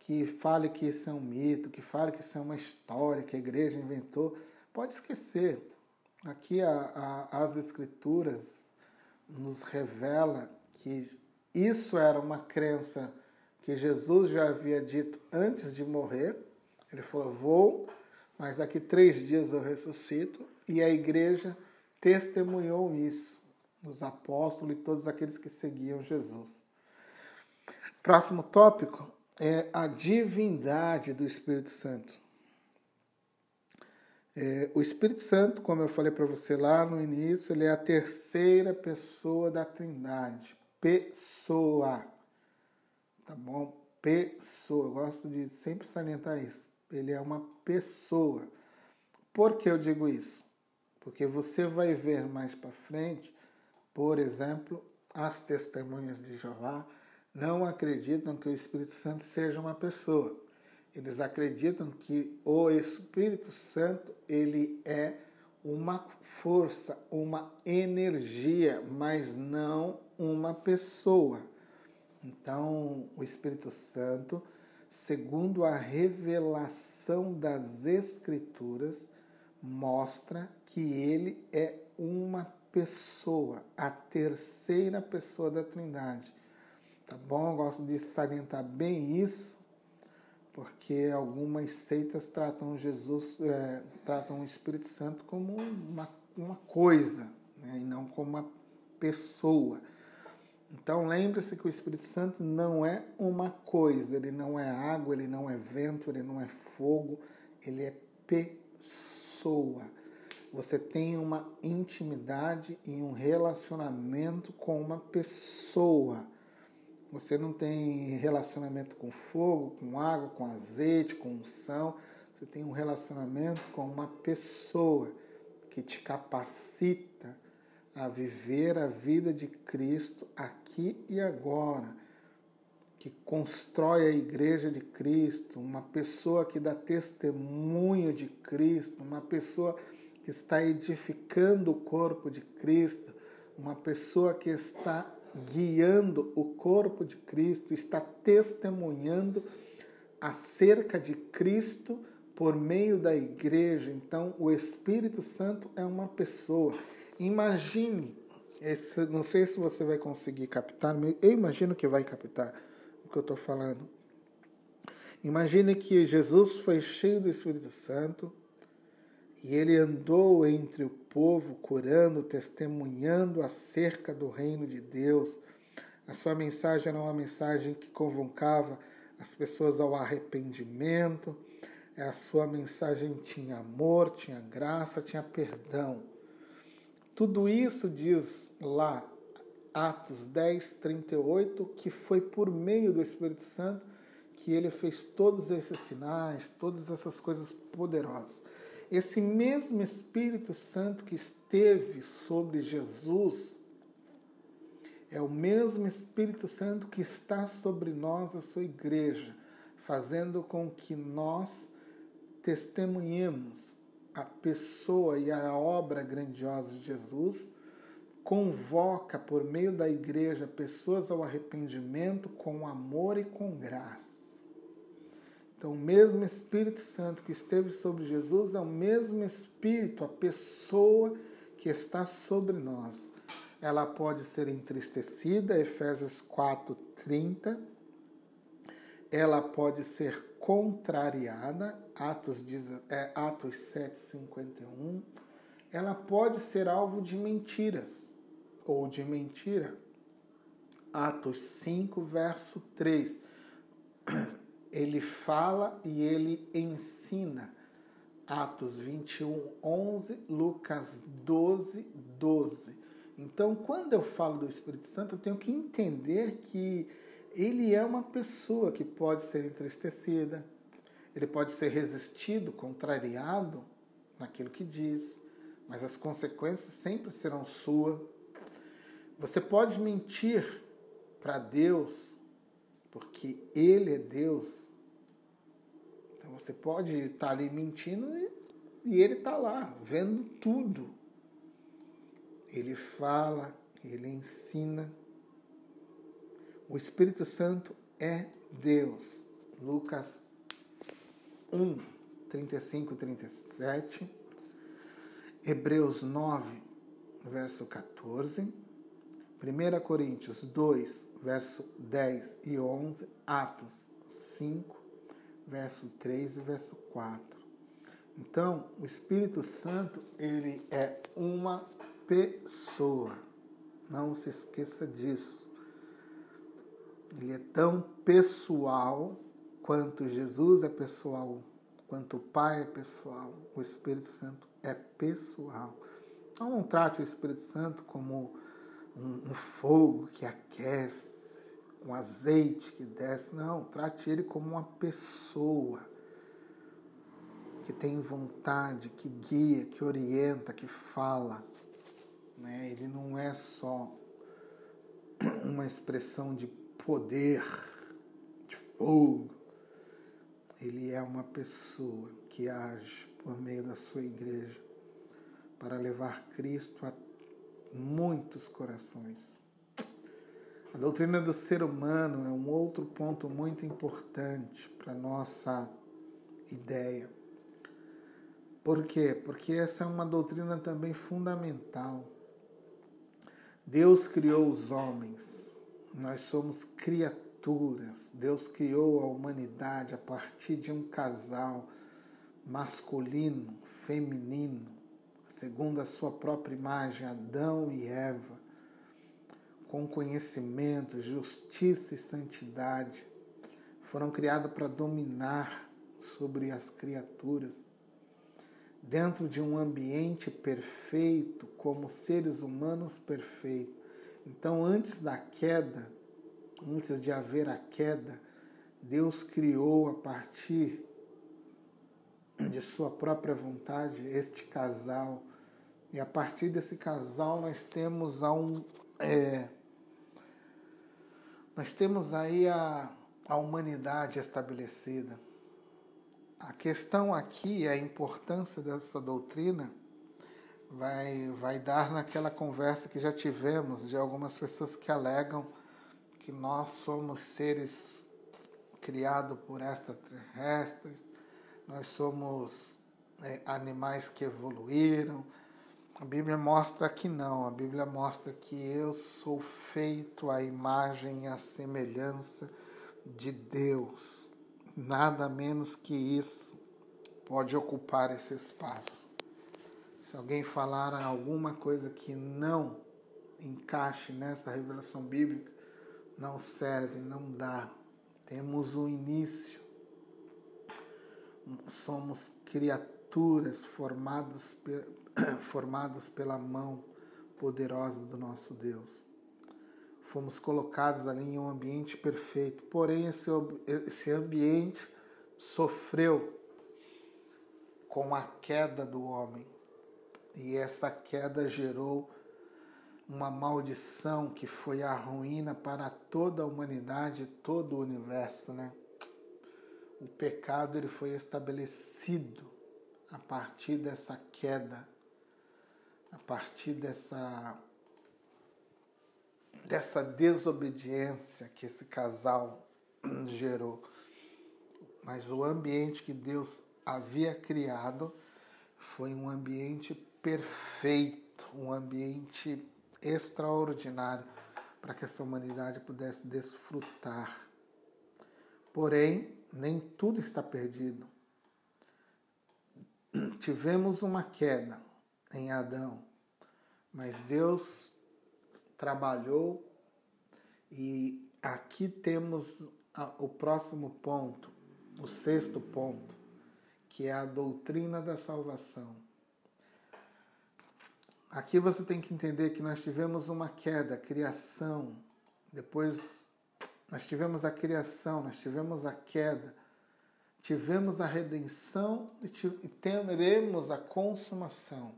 que fale que isso é um mito, que fale que isso é uma história que a igreja inventou, pode esquecer. Aqui a, a, as escrituras nos revela que isso era uma crença que Jesus já havia dito antes de morrer. Ele falou: Vou mas daqui três dias eu ressuscito, e a igreja testemunhou isso, os apóstolos e todos aqueles que seguiam Jesus. Próximo tópico é a divindade do Espírito Santo. É, o Espírito Santo, como eu falei para você lá no início, ele é a terceira pessoa da Trindade. Pessoa. Tá bom? Pessoa. Eu gosto de sempre salientar isso ele é uma pessoa. Por que eu digo isso? Porque você vai ver mais para frente, por exemplo, as testemunhas de Jeová não acreditam que o Espírito Santo seja uma pessoa. Eles acreditam que o Espírito Santo ele é uma força, uma energia, mas não uma pessoa. Então, o Espírito Santo segundo a revelação das Escrituras, mostra que ele é uma pessoa, a terceira pessoa da Trindade. Tá bom? Eu gosto de salientar bem isso, porque algumas seitas tratam Jesus, é, tratam o Espírito Santo como uma, uma coisa, né, e não como uma pessoa. Então lembre-se que o Espírito Santo não é uma coisa, ele não é água, ele não é vento, ele não é fogo, ele é pessoa. Você tem uma intimidade e um relacionamento com uma pessoa. Você não tem relacionamento com fogo, com água, com azeite, com unção. Você tem um relacionamento com uma pessoa que te capacita a viver a vida de Cristo aqui e agora, que constrói a igreja de Cristo, uma pessoa que dá testemunho de Cristo, uma pessoa que está edificando o corpo de Cristo, uma pessoa que está guiando o corpo de Cristo, está testemunhando acerca de Cristo por meio da igreja. Então, o Espírito Santo é uma pessoa. Imagine, esse, não sei se você vai conseguir captar, eu imagino que vai captar o que eu estou falando. Imagine que Jesus foi cheio do Espírito Santo e ele andou entre o povo, curando, testemunhando acerca do reino de Deus. A sua mensagem era uma mensagem que convocava as pessoas ao arrependimento. A sua mensagem tinha amor, tinha graça, tinha perdão. Tudo isso diz lá, Atos 10, 38, que foi por meio do Espírito Santo que ele fez todos esses sinais, todas essas coisas poderosas. Esse mesmo Espírito Santo que esteve sobre Jesus é o mesmo Espírito Santo que está sobre nós, a sua igreja, fazendo com que nós testemunhemos a pessoa e a obra grandiosa de Jesus, convoca por meio da igreja pessoas ao arrependimento com amor e com graça. Então, o mesmo Espírito Santo que esteve sobre Jesus é o mesmo Espírito, a pessoa que está sobre nós. Ela pode ser entristecida, Efésios 4, 30. Ela pode ser contrariada, Atos, é, Atos 7, 51, ela pode ser alvo de mentiras ou de mentira. Atos 5, verso 3. Ele fala e ele ensina. Atos 21, 11, Lucas 12, 12. Então, quando eu falo do Espírito Santo, eu tenho que entender que ele é uma pessoa que pode ser entristecida, ele pode ser resistido, contrariado naquilo que diz, mas as consequências sempre serão suas. Você pode mentir para Deus, porque Ele é Deus. Então você pode estar ali mentindo e, e Ele está lá, vendo tudo. Ele fala, Ele ensina. O Espírito Santo é Deus. Lucas 1, 35 37. Hebreus 9, verso 14. 1 Coríntios 2, verso 10 e 11. Atos 5, verso 3 e verso 4. Então, o Espírito Santo, ele é uma pessoa. Não se esqueça disso. Ele é tão pessoal quanto Jesus é pessoal, quanto o Pai é pessoal, o Espírito Santo é pessoal. Então não trate o Espírito Santo como um, um fogo que aquece, um azeite que desce. Não, trate ele como uma pessoa que tem vontade, que guia, que orienta, que fala. Né? Ele não é só uma expressão de poder, de fogo. Ele é uma pessoa que age por meio da sua igreja para levar Cristo a muitos corações. A doutrina do ser humano é um outro ponto muito importante para nossa ideia. Por quê? Porque essa é uma doutrina também fundamental. Deus criou os homens nós somos criaturas. Deus criou a humanidade a partir de um casal masculino, feminino, segundo a sua própria imagem, Adão e Eva, com conhecimento, justiça e santidade. Foram criados para dominar sobre as criaturas dentro de um ambiente perfeito, como seres humanos perfeitos. Então, antes da queda, antes de haver a queda, Deus criou a partir de sua própria vontade este casal. E a partir desse casal nós temos a um. É, nós temos aí a, a humanidade estabelecida. A questão aqui, a importância dessa doutrina, vai, vai dar naquela conversa que já tivemos de algumas pessoas que alegam que nós somos seres criados por extraterrestres, nós somos é, animais que evoluíram. A Bíblia mostra que não, a Bíblia mostra que eu sou feito à imagem e à semelhança de Deus nada menos que isso pode ocupar esse espaço. Se alguém falar alguma coisa que não encaixe nessa revelação bíblica, não serve, não dá. Temos um início. Somos criaturas formados, formados pela mão poderosa do nosso Deus fomos colocados ali em um ambiente perfeito. Porém, esse, esse ambiente sofreu com a queda do homem. E essa queda gerou uma maldição que foi a ruína para toda a humanidade, todo o universo, né? O pecado ele foi estabelecido a partir dessa queda, a partir dessa dessa desobediência que esse casal gerou. Mas o ambiente que Deus havia criado foi um ambiente perfeito, um ambiente extraordinário para que essa humanidade pudesse desfrutar. Porém, nem tudo está perdido. Tivemos uma queda em Adão, mas Deus trabalhou e aqui temos o próximo ponto, o sexto ponto, que é a doutrina da salvação. Aqui você tem que entender que nós tivemos uma queda, criação, depois nós tivemos a criação, nós tivemos a queda, tivemos a redenção e teremos a consumação.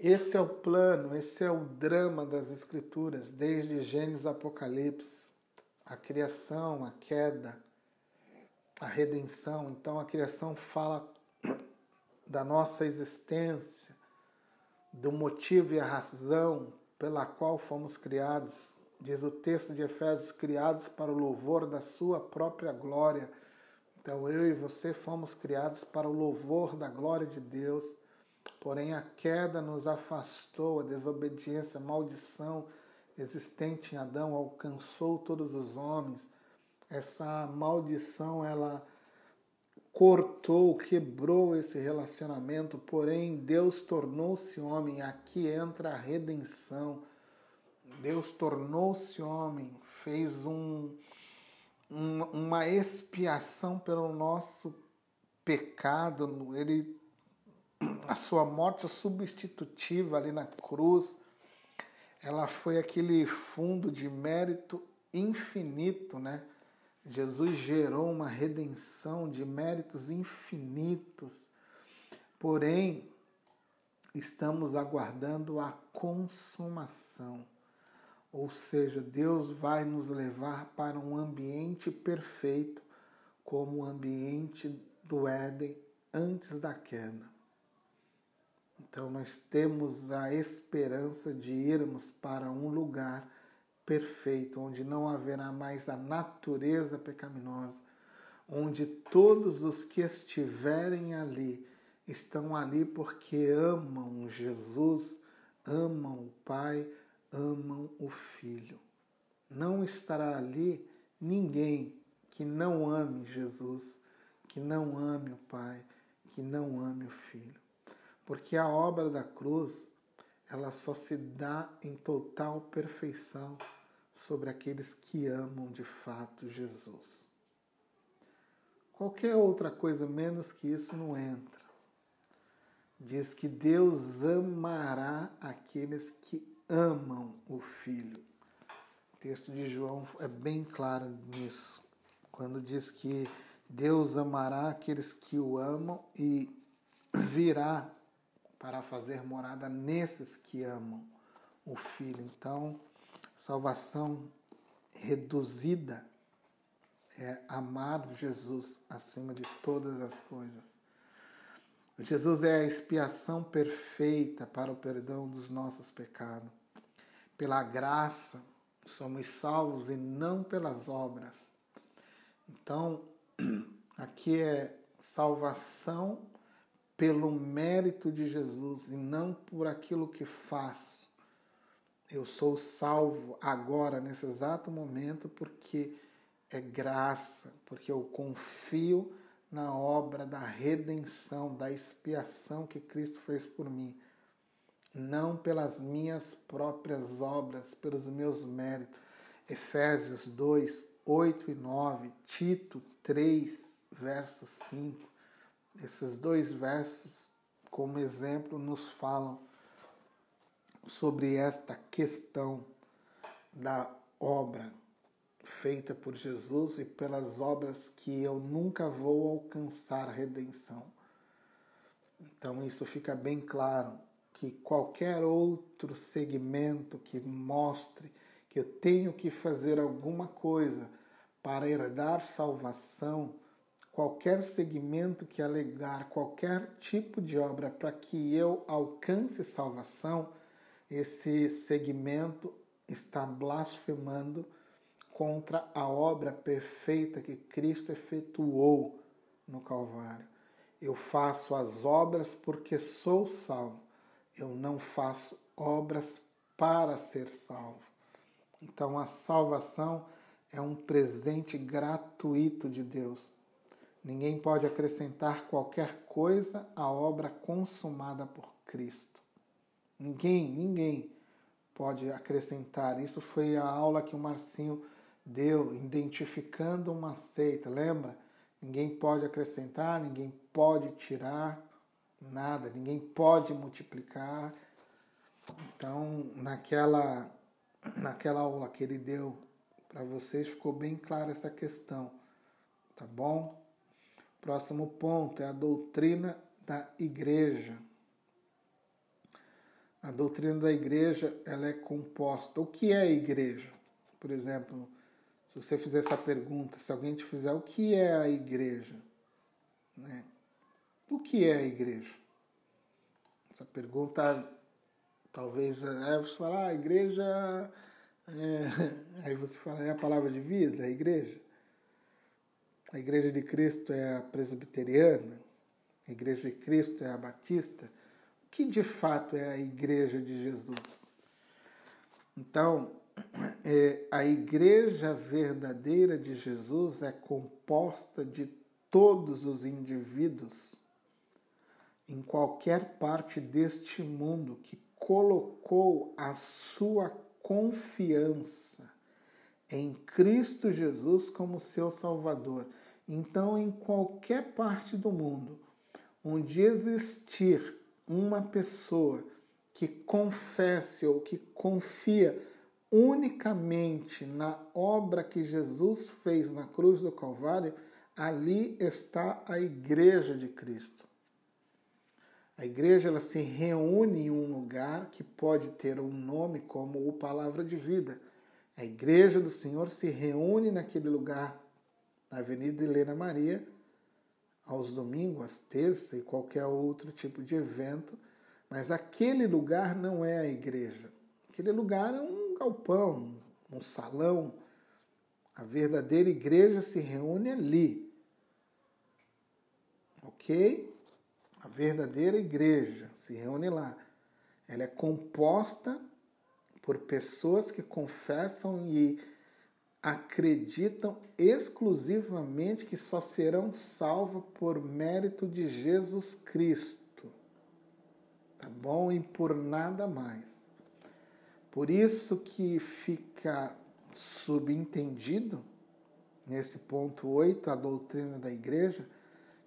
Esse é o plano, esse é o drama das Escrituras, desde Gênesis Apocalipse, a criação, a queda, a redenção. Então a criação fala da nossa existência, do motivo e a razão pela qual fomos criados. Diz o texto de Efésios: criados para o louvor da Sua própria glória. Então eu e você fomos criados para o louvor da glória de Deus. Porém, a queda nos afastou, a desobediência, a maldição existente em Adão alcançou todos os homens. Essa maldição, ela cortou, quebrou esse relacionamento, porém Deus tornou-se homem. Aqui entra a redenção. Deus tornou-se homem, fez um, um, uma expiação pelo nosso pecado. Ele a sua morte substitutiva ali na cruz, ela foi aquele fundo de mérito infinito, né? Jesus gerou uma redenção de méritos infinitos. Porém, estamos aguardando a consumação. Ou seja, Deus vai nos levar para um ambiente perfeito, como o ambiente do Éden antes da queda. Então, nós temos a esperança de irmos para um lugar perfeito, onde não haverá mais a natureza pecaminosa, onde todos os que estiverem ali estão ali porque amam Jesus, amam o Pai, amam o Filho. Não estará ali ninguém que não ame Jesus, que não ame o Pai, que não ame o Filho. Porque a obra da cruz, ela só se dá em total perfeição sobre aqueles que amam de fato Jesus. Qualquer outra coisa menos que isso não entra. Diz que Deus amará aqueles que amam o Filho. O texto de João é bem claro nisso, quando diz que Deus amará aqueles que o amam e virá para fazer morada nesses que amam o Filho. Então, salvação reduzida é amar Jesus acima de todas as coisas. Jesus é a expiação perfeita para o perdão dos nossos pecados. Pela graça somos salvos e não pelas obras. Então, aqui é salvação pelo mérito de Jesus e não por aquilo que faço. Eu sou salvo agora, nesse exato momento, porque é graça, porque eu confio na obra da redenção, da expiação que Cristo fez por mim, não pelas minhas próprias obras, pelos meus méritos. Efésios 2, 8 e 9, Tito 3, verso 5. Esses dois versos, como exemplo, nos falam sobre esta questão da obra feita por Jesus e pelas obras que eu nunca vou alcançar redenção. Então isso fica bem claro que qualquer outro segmento que mostre que eu tenho que fazer alguma coisa para herdar salvação, qualquer segmento que alegar qualquer tipo de obra para que eu alcance salvação, esse segmento está blasfemando contra a obra perfeita que Cristo efetuou no Calvário. Eu faço as obras porque sou salvo. Eu não faço obras para ser salvo. Então a salvação é um presente gratuito de Deus. Ninguém pode acrescentar qualquer coisa à obra consumada por Cristo. Ninguém, ninguém pode acrescentar. Isso foi a aula que o Marcinho deu, identificando uma seita, lembra? Ninguém pode acrescentar, ninguém pode tirar nada, ninguém pode multiplicar. Então, naquela, naquela aula que ele deu para vocês, ficou bem clara essa questão, tá bom? Próximo ponto é a doutrina da igreja. A doutrina da igreja ela é composta. O que é a igreja? Por exemplo, se você fizer essa pergunta, se alguém te fizer o que é a igreja, né? O que é a igreja? Essa pergunta, talvez, aí você fala, ah, a igreja, é... aí você fala, é a palavra de vida, a igreja. A igreja de Cristo é a presbiteriana, a igreja de Cristo é a batista. O que de fato é a igreja de Jesus? Então, é, a igreja verdadeira de Jesus é composta de todos os indivíduos em qualquer parte deste mundo que colocou a sua confiança em Cristo Jesus como seu Salvador. Então, em qualquer parte do mundo onde existir uma pessoa que confesse ou que confia unicamente na obra que Jesus fez na cruz do Calvário, ali está a igreja de Cristo. A igreja ela se reúne em um lugar que pode ter um nome como o Palavra de Vida. A igreja do Senhor se reúne naquele lugar, na Avenida Helena Maria, aos domingos, às terças e qualquer outro tipo de evento, mas aquele lugar não é a igreja. Aquele lugar é um galpão, um salão. A verdadeira igreja se reúne ali. Ok? A verdadeira igreja se reúne lá. Ela é composta por pessoas que confessam e acreditam exclusivamente que só serão salvos por mérito de Jesus Cristo. Tá bom? E por nada mais. Por isso que fica subentendido, nesse ponto 8, a doutrina da igreja,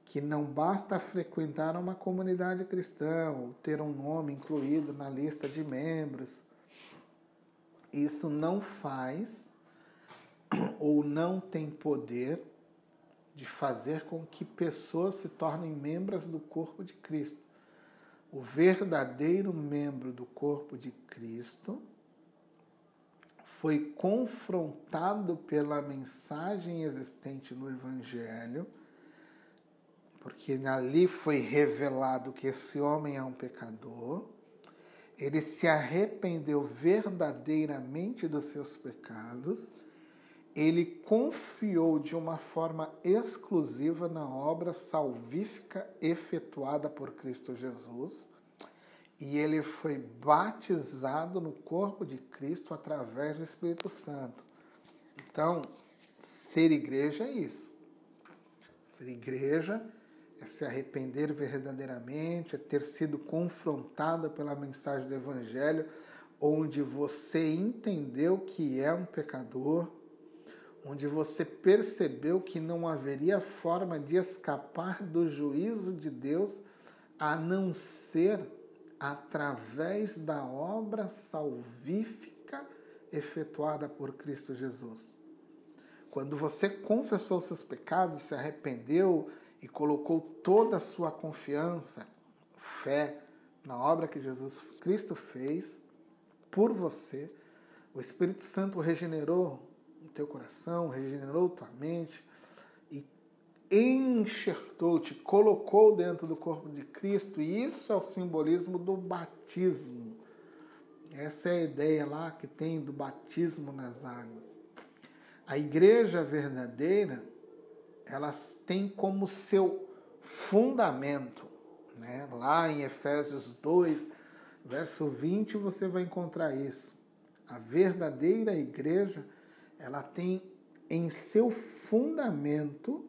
que não basta frequentar uma comunidade cristã ou ter um nome incluído na lista de membros. Isso não faz ou não tem poder de fazer com que pessoas se tornem membros do corpo de Cristo. O verdadeiro membro do corpo de Cristo foi confrontado pela mensagem existente no Evangelho, porque ali foi revelado que esse homem é um pecador, ele se arrependeu verdadeiramente dos seus pecados ele confiou de uma forma exclusiva na obra salvífica efetuada por Cristo Jesus e ele foi batizado no corpo de Cristo através do Espírito Santo. Então, ser igreja é isso. Ser igreja é se arrepender verdadeiramente, é ter sido confrontado pela mensagem do Evangelho, onde você entendeu que é um pecador, onde você percebeu que não haveria forma de escapar do juízo de Deus a não ser através da obra salvífica efetuada por Cristo Jesus. Quando você confessou seus pecados, se arrependeu e colocou toda a sua confiança, fé na obra que Jesus Cristo fez por você, o Espírito Santo regenerou teu coração, regenerou tua mente e enxertou-te, colocou dentro do corpo de Cristo. E isso é o simbolismo do batismo. Essa é a ideia lá que tem do batismo nas águas. A igreja verdadeira, elas tem como seu fundamento, né? lá em Efésios 2, verso 20, você vai encontrar isso. A verdadeira igreja ela tem em seu fundamento,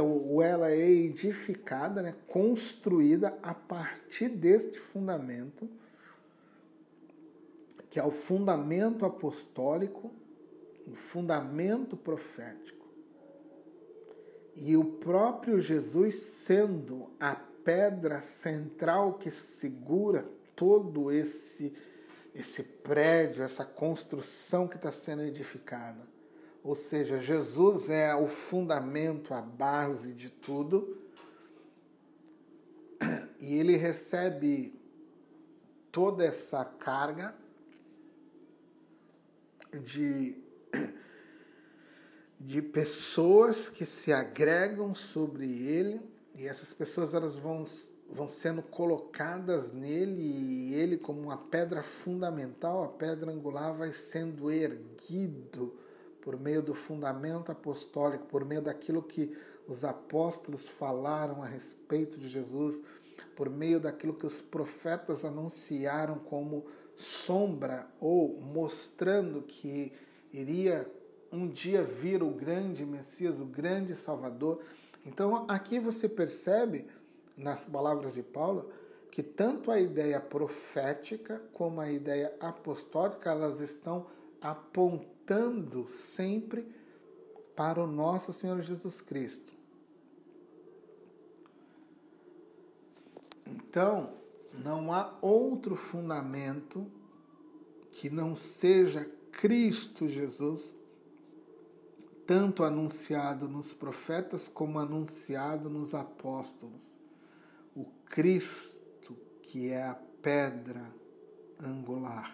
ou ela é edificada, né, construída a partir deste fundamento, que é o fundamento apostólico, o fundamento profético. E o próprio Jesus sendo a pedra central que segura todo esse esse prédio, essa construção que está sendo edificada. Ou seja, Jesus é o fundamento, a base de tudo. E ele recebe toda essa carga de, de pessoas que se agregam sobre ele, e essas pessoas elas vão vão sendo colocadas nele e ele, como uma pedra fundamental, a pedra angular, vai sendo erguido por meio do fundamento apostólico, por meio daquilo que os apóstolos falaram a respeito de Jesus, por meio daquilo que os profetas anunciaram como sombra ou mostrando que iria um dia vir o grande Messias, o grande Salvador. Então aqui você percebe nas palavras de Paulo, que tanto a ideia profética como a ideia apostólica, elas estão apontando sempre para o nosso Senhor Jesus Cristo. Então, não há outro fundamento que não seja Cristo Jesus, tanto anunciado nos profetas como anunciado nos apóstolos Cristo, que é a pedra angular.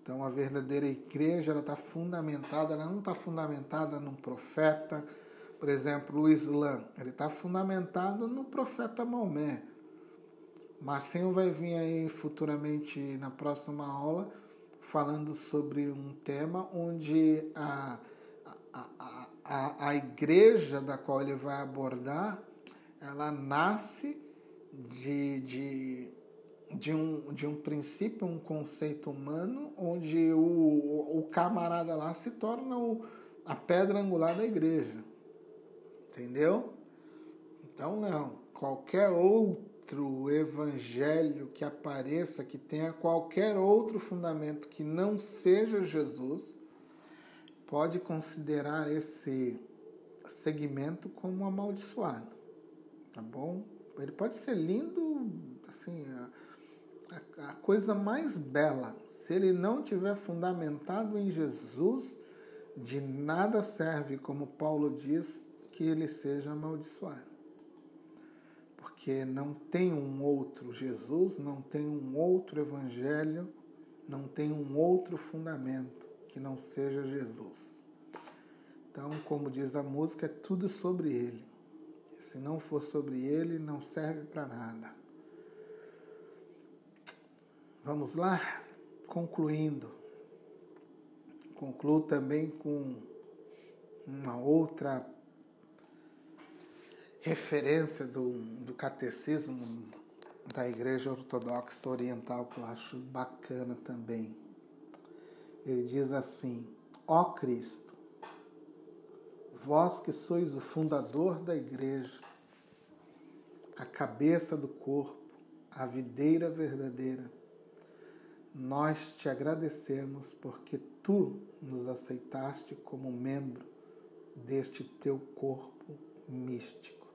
Então, a verdadeira igreja está fundamentada, ela não está fundamentada num profeta, por exemplo, o Islã, ele está fundamentado no profeta Maomé. Marcinho vai vir aí futuramente na próxima aula falando sobre um tema onde a, a, a, a, a igreja da qual ele vai abordar ela nasce de, de, de um, de um princípio, um conceito humano, onde o, o camarada lá se torna o, a pedra angular da igreja. Entendeu? Então, não. Qualquer outro evangelho que apareça, que tenha qualquer outro fundamento que não seja Jesus, pode considerar esse segmento como amaldiçoado. Tá bom? Ele pode ser lindo, assim, a, a coisa mais bela. Se ele não tiver fundamentado em Jesus, de nada serve, como Paulo diz, que ele seja amaldiçoado. Porque não tem um outro Jesus, não tem um outro evangelho, não tem um outro fundamento que não seja Jesus. Então, como diz a música, é tudo sobre ele. Se não for sobre ele, não serve para nada. Vamos lá? Concluindo. Concluo também com uma outra referência do, do catecismo da Igreja Ortodoxa Oriental que eu acho bacana também. Ele diz assim: Ó Cristo, vós que sois o fundador da Igreja, a cabeça do corpo, a videira verdadeira, nós te agradecemos porque tu nos aceitaste como membro deste teu corpo místico.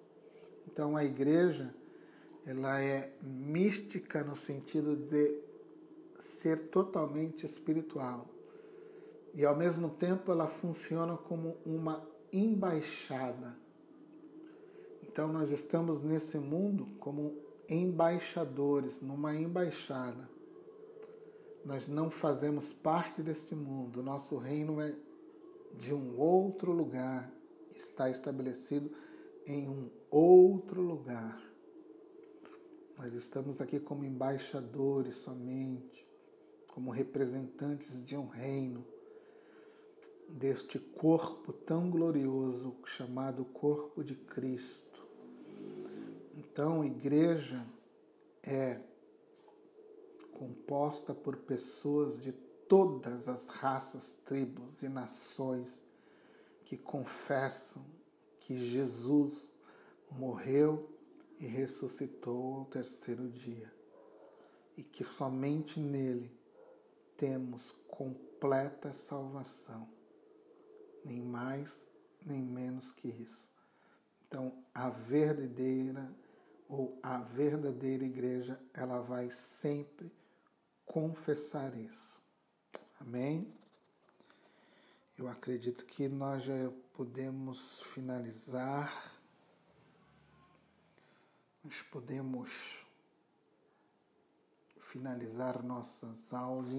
Então a igreja, ela é mística no sentido de ser totalmente espiritual. E ao mesmo tempo ela funciona como uma embaixada. Então nós estamos nesse mundo como embaixadores, numa embaixada nós não fazemos parte deste mundo. Nosso reino é de um outro lugar, está estabelecido em um outro lugar. Nós estamos aqui como embaixadores somente, como representantes de um reino, deste corpo tão glorioso chamado corpo de Cristo. Então, igreja é composta por pessoas de todas as raças, tribos e nações que confessam que Jesus morreu e ressuscitou ao terceiro dia e que somente nele temos completa salvação, nem mais nem menos que isso. Então, a verdadeira ou a verdadeira igreja, ela vai sempre confessar isso. Amém? Eu acredito que nós já podemos finalizar. Nós podemos finalizar nossas aulas.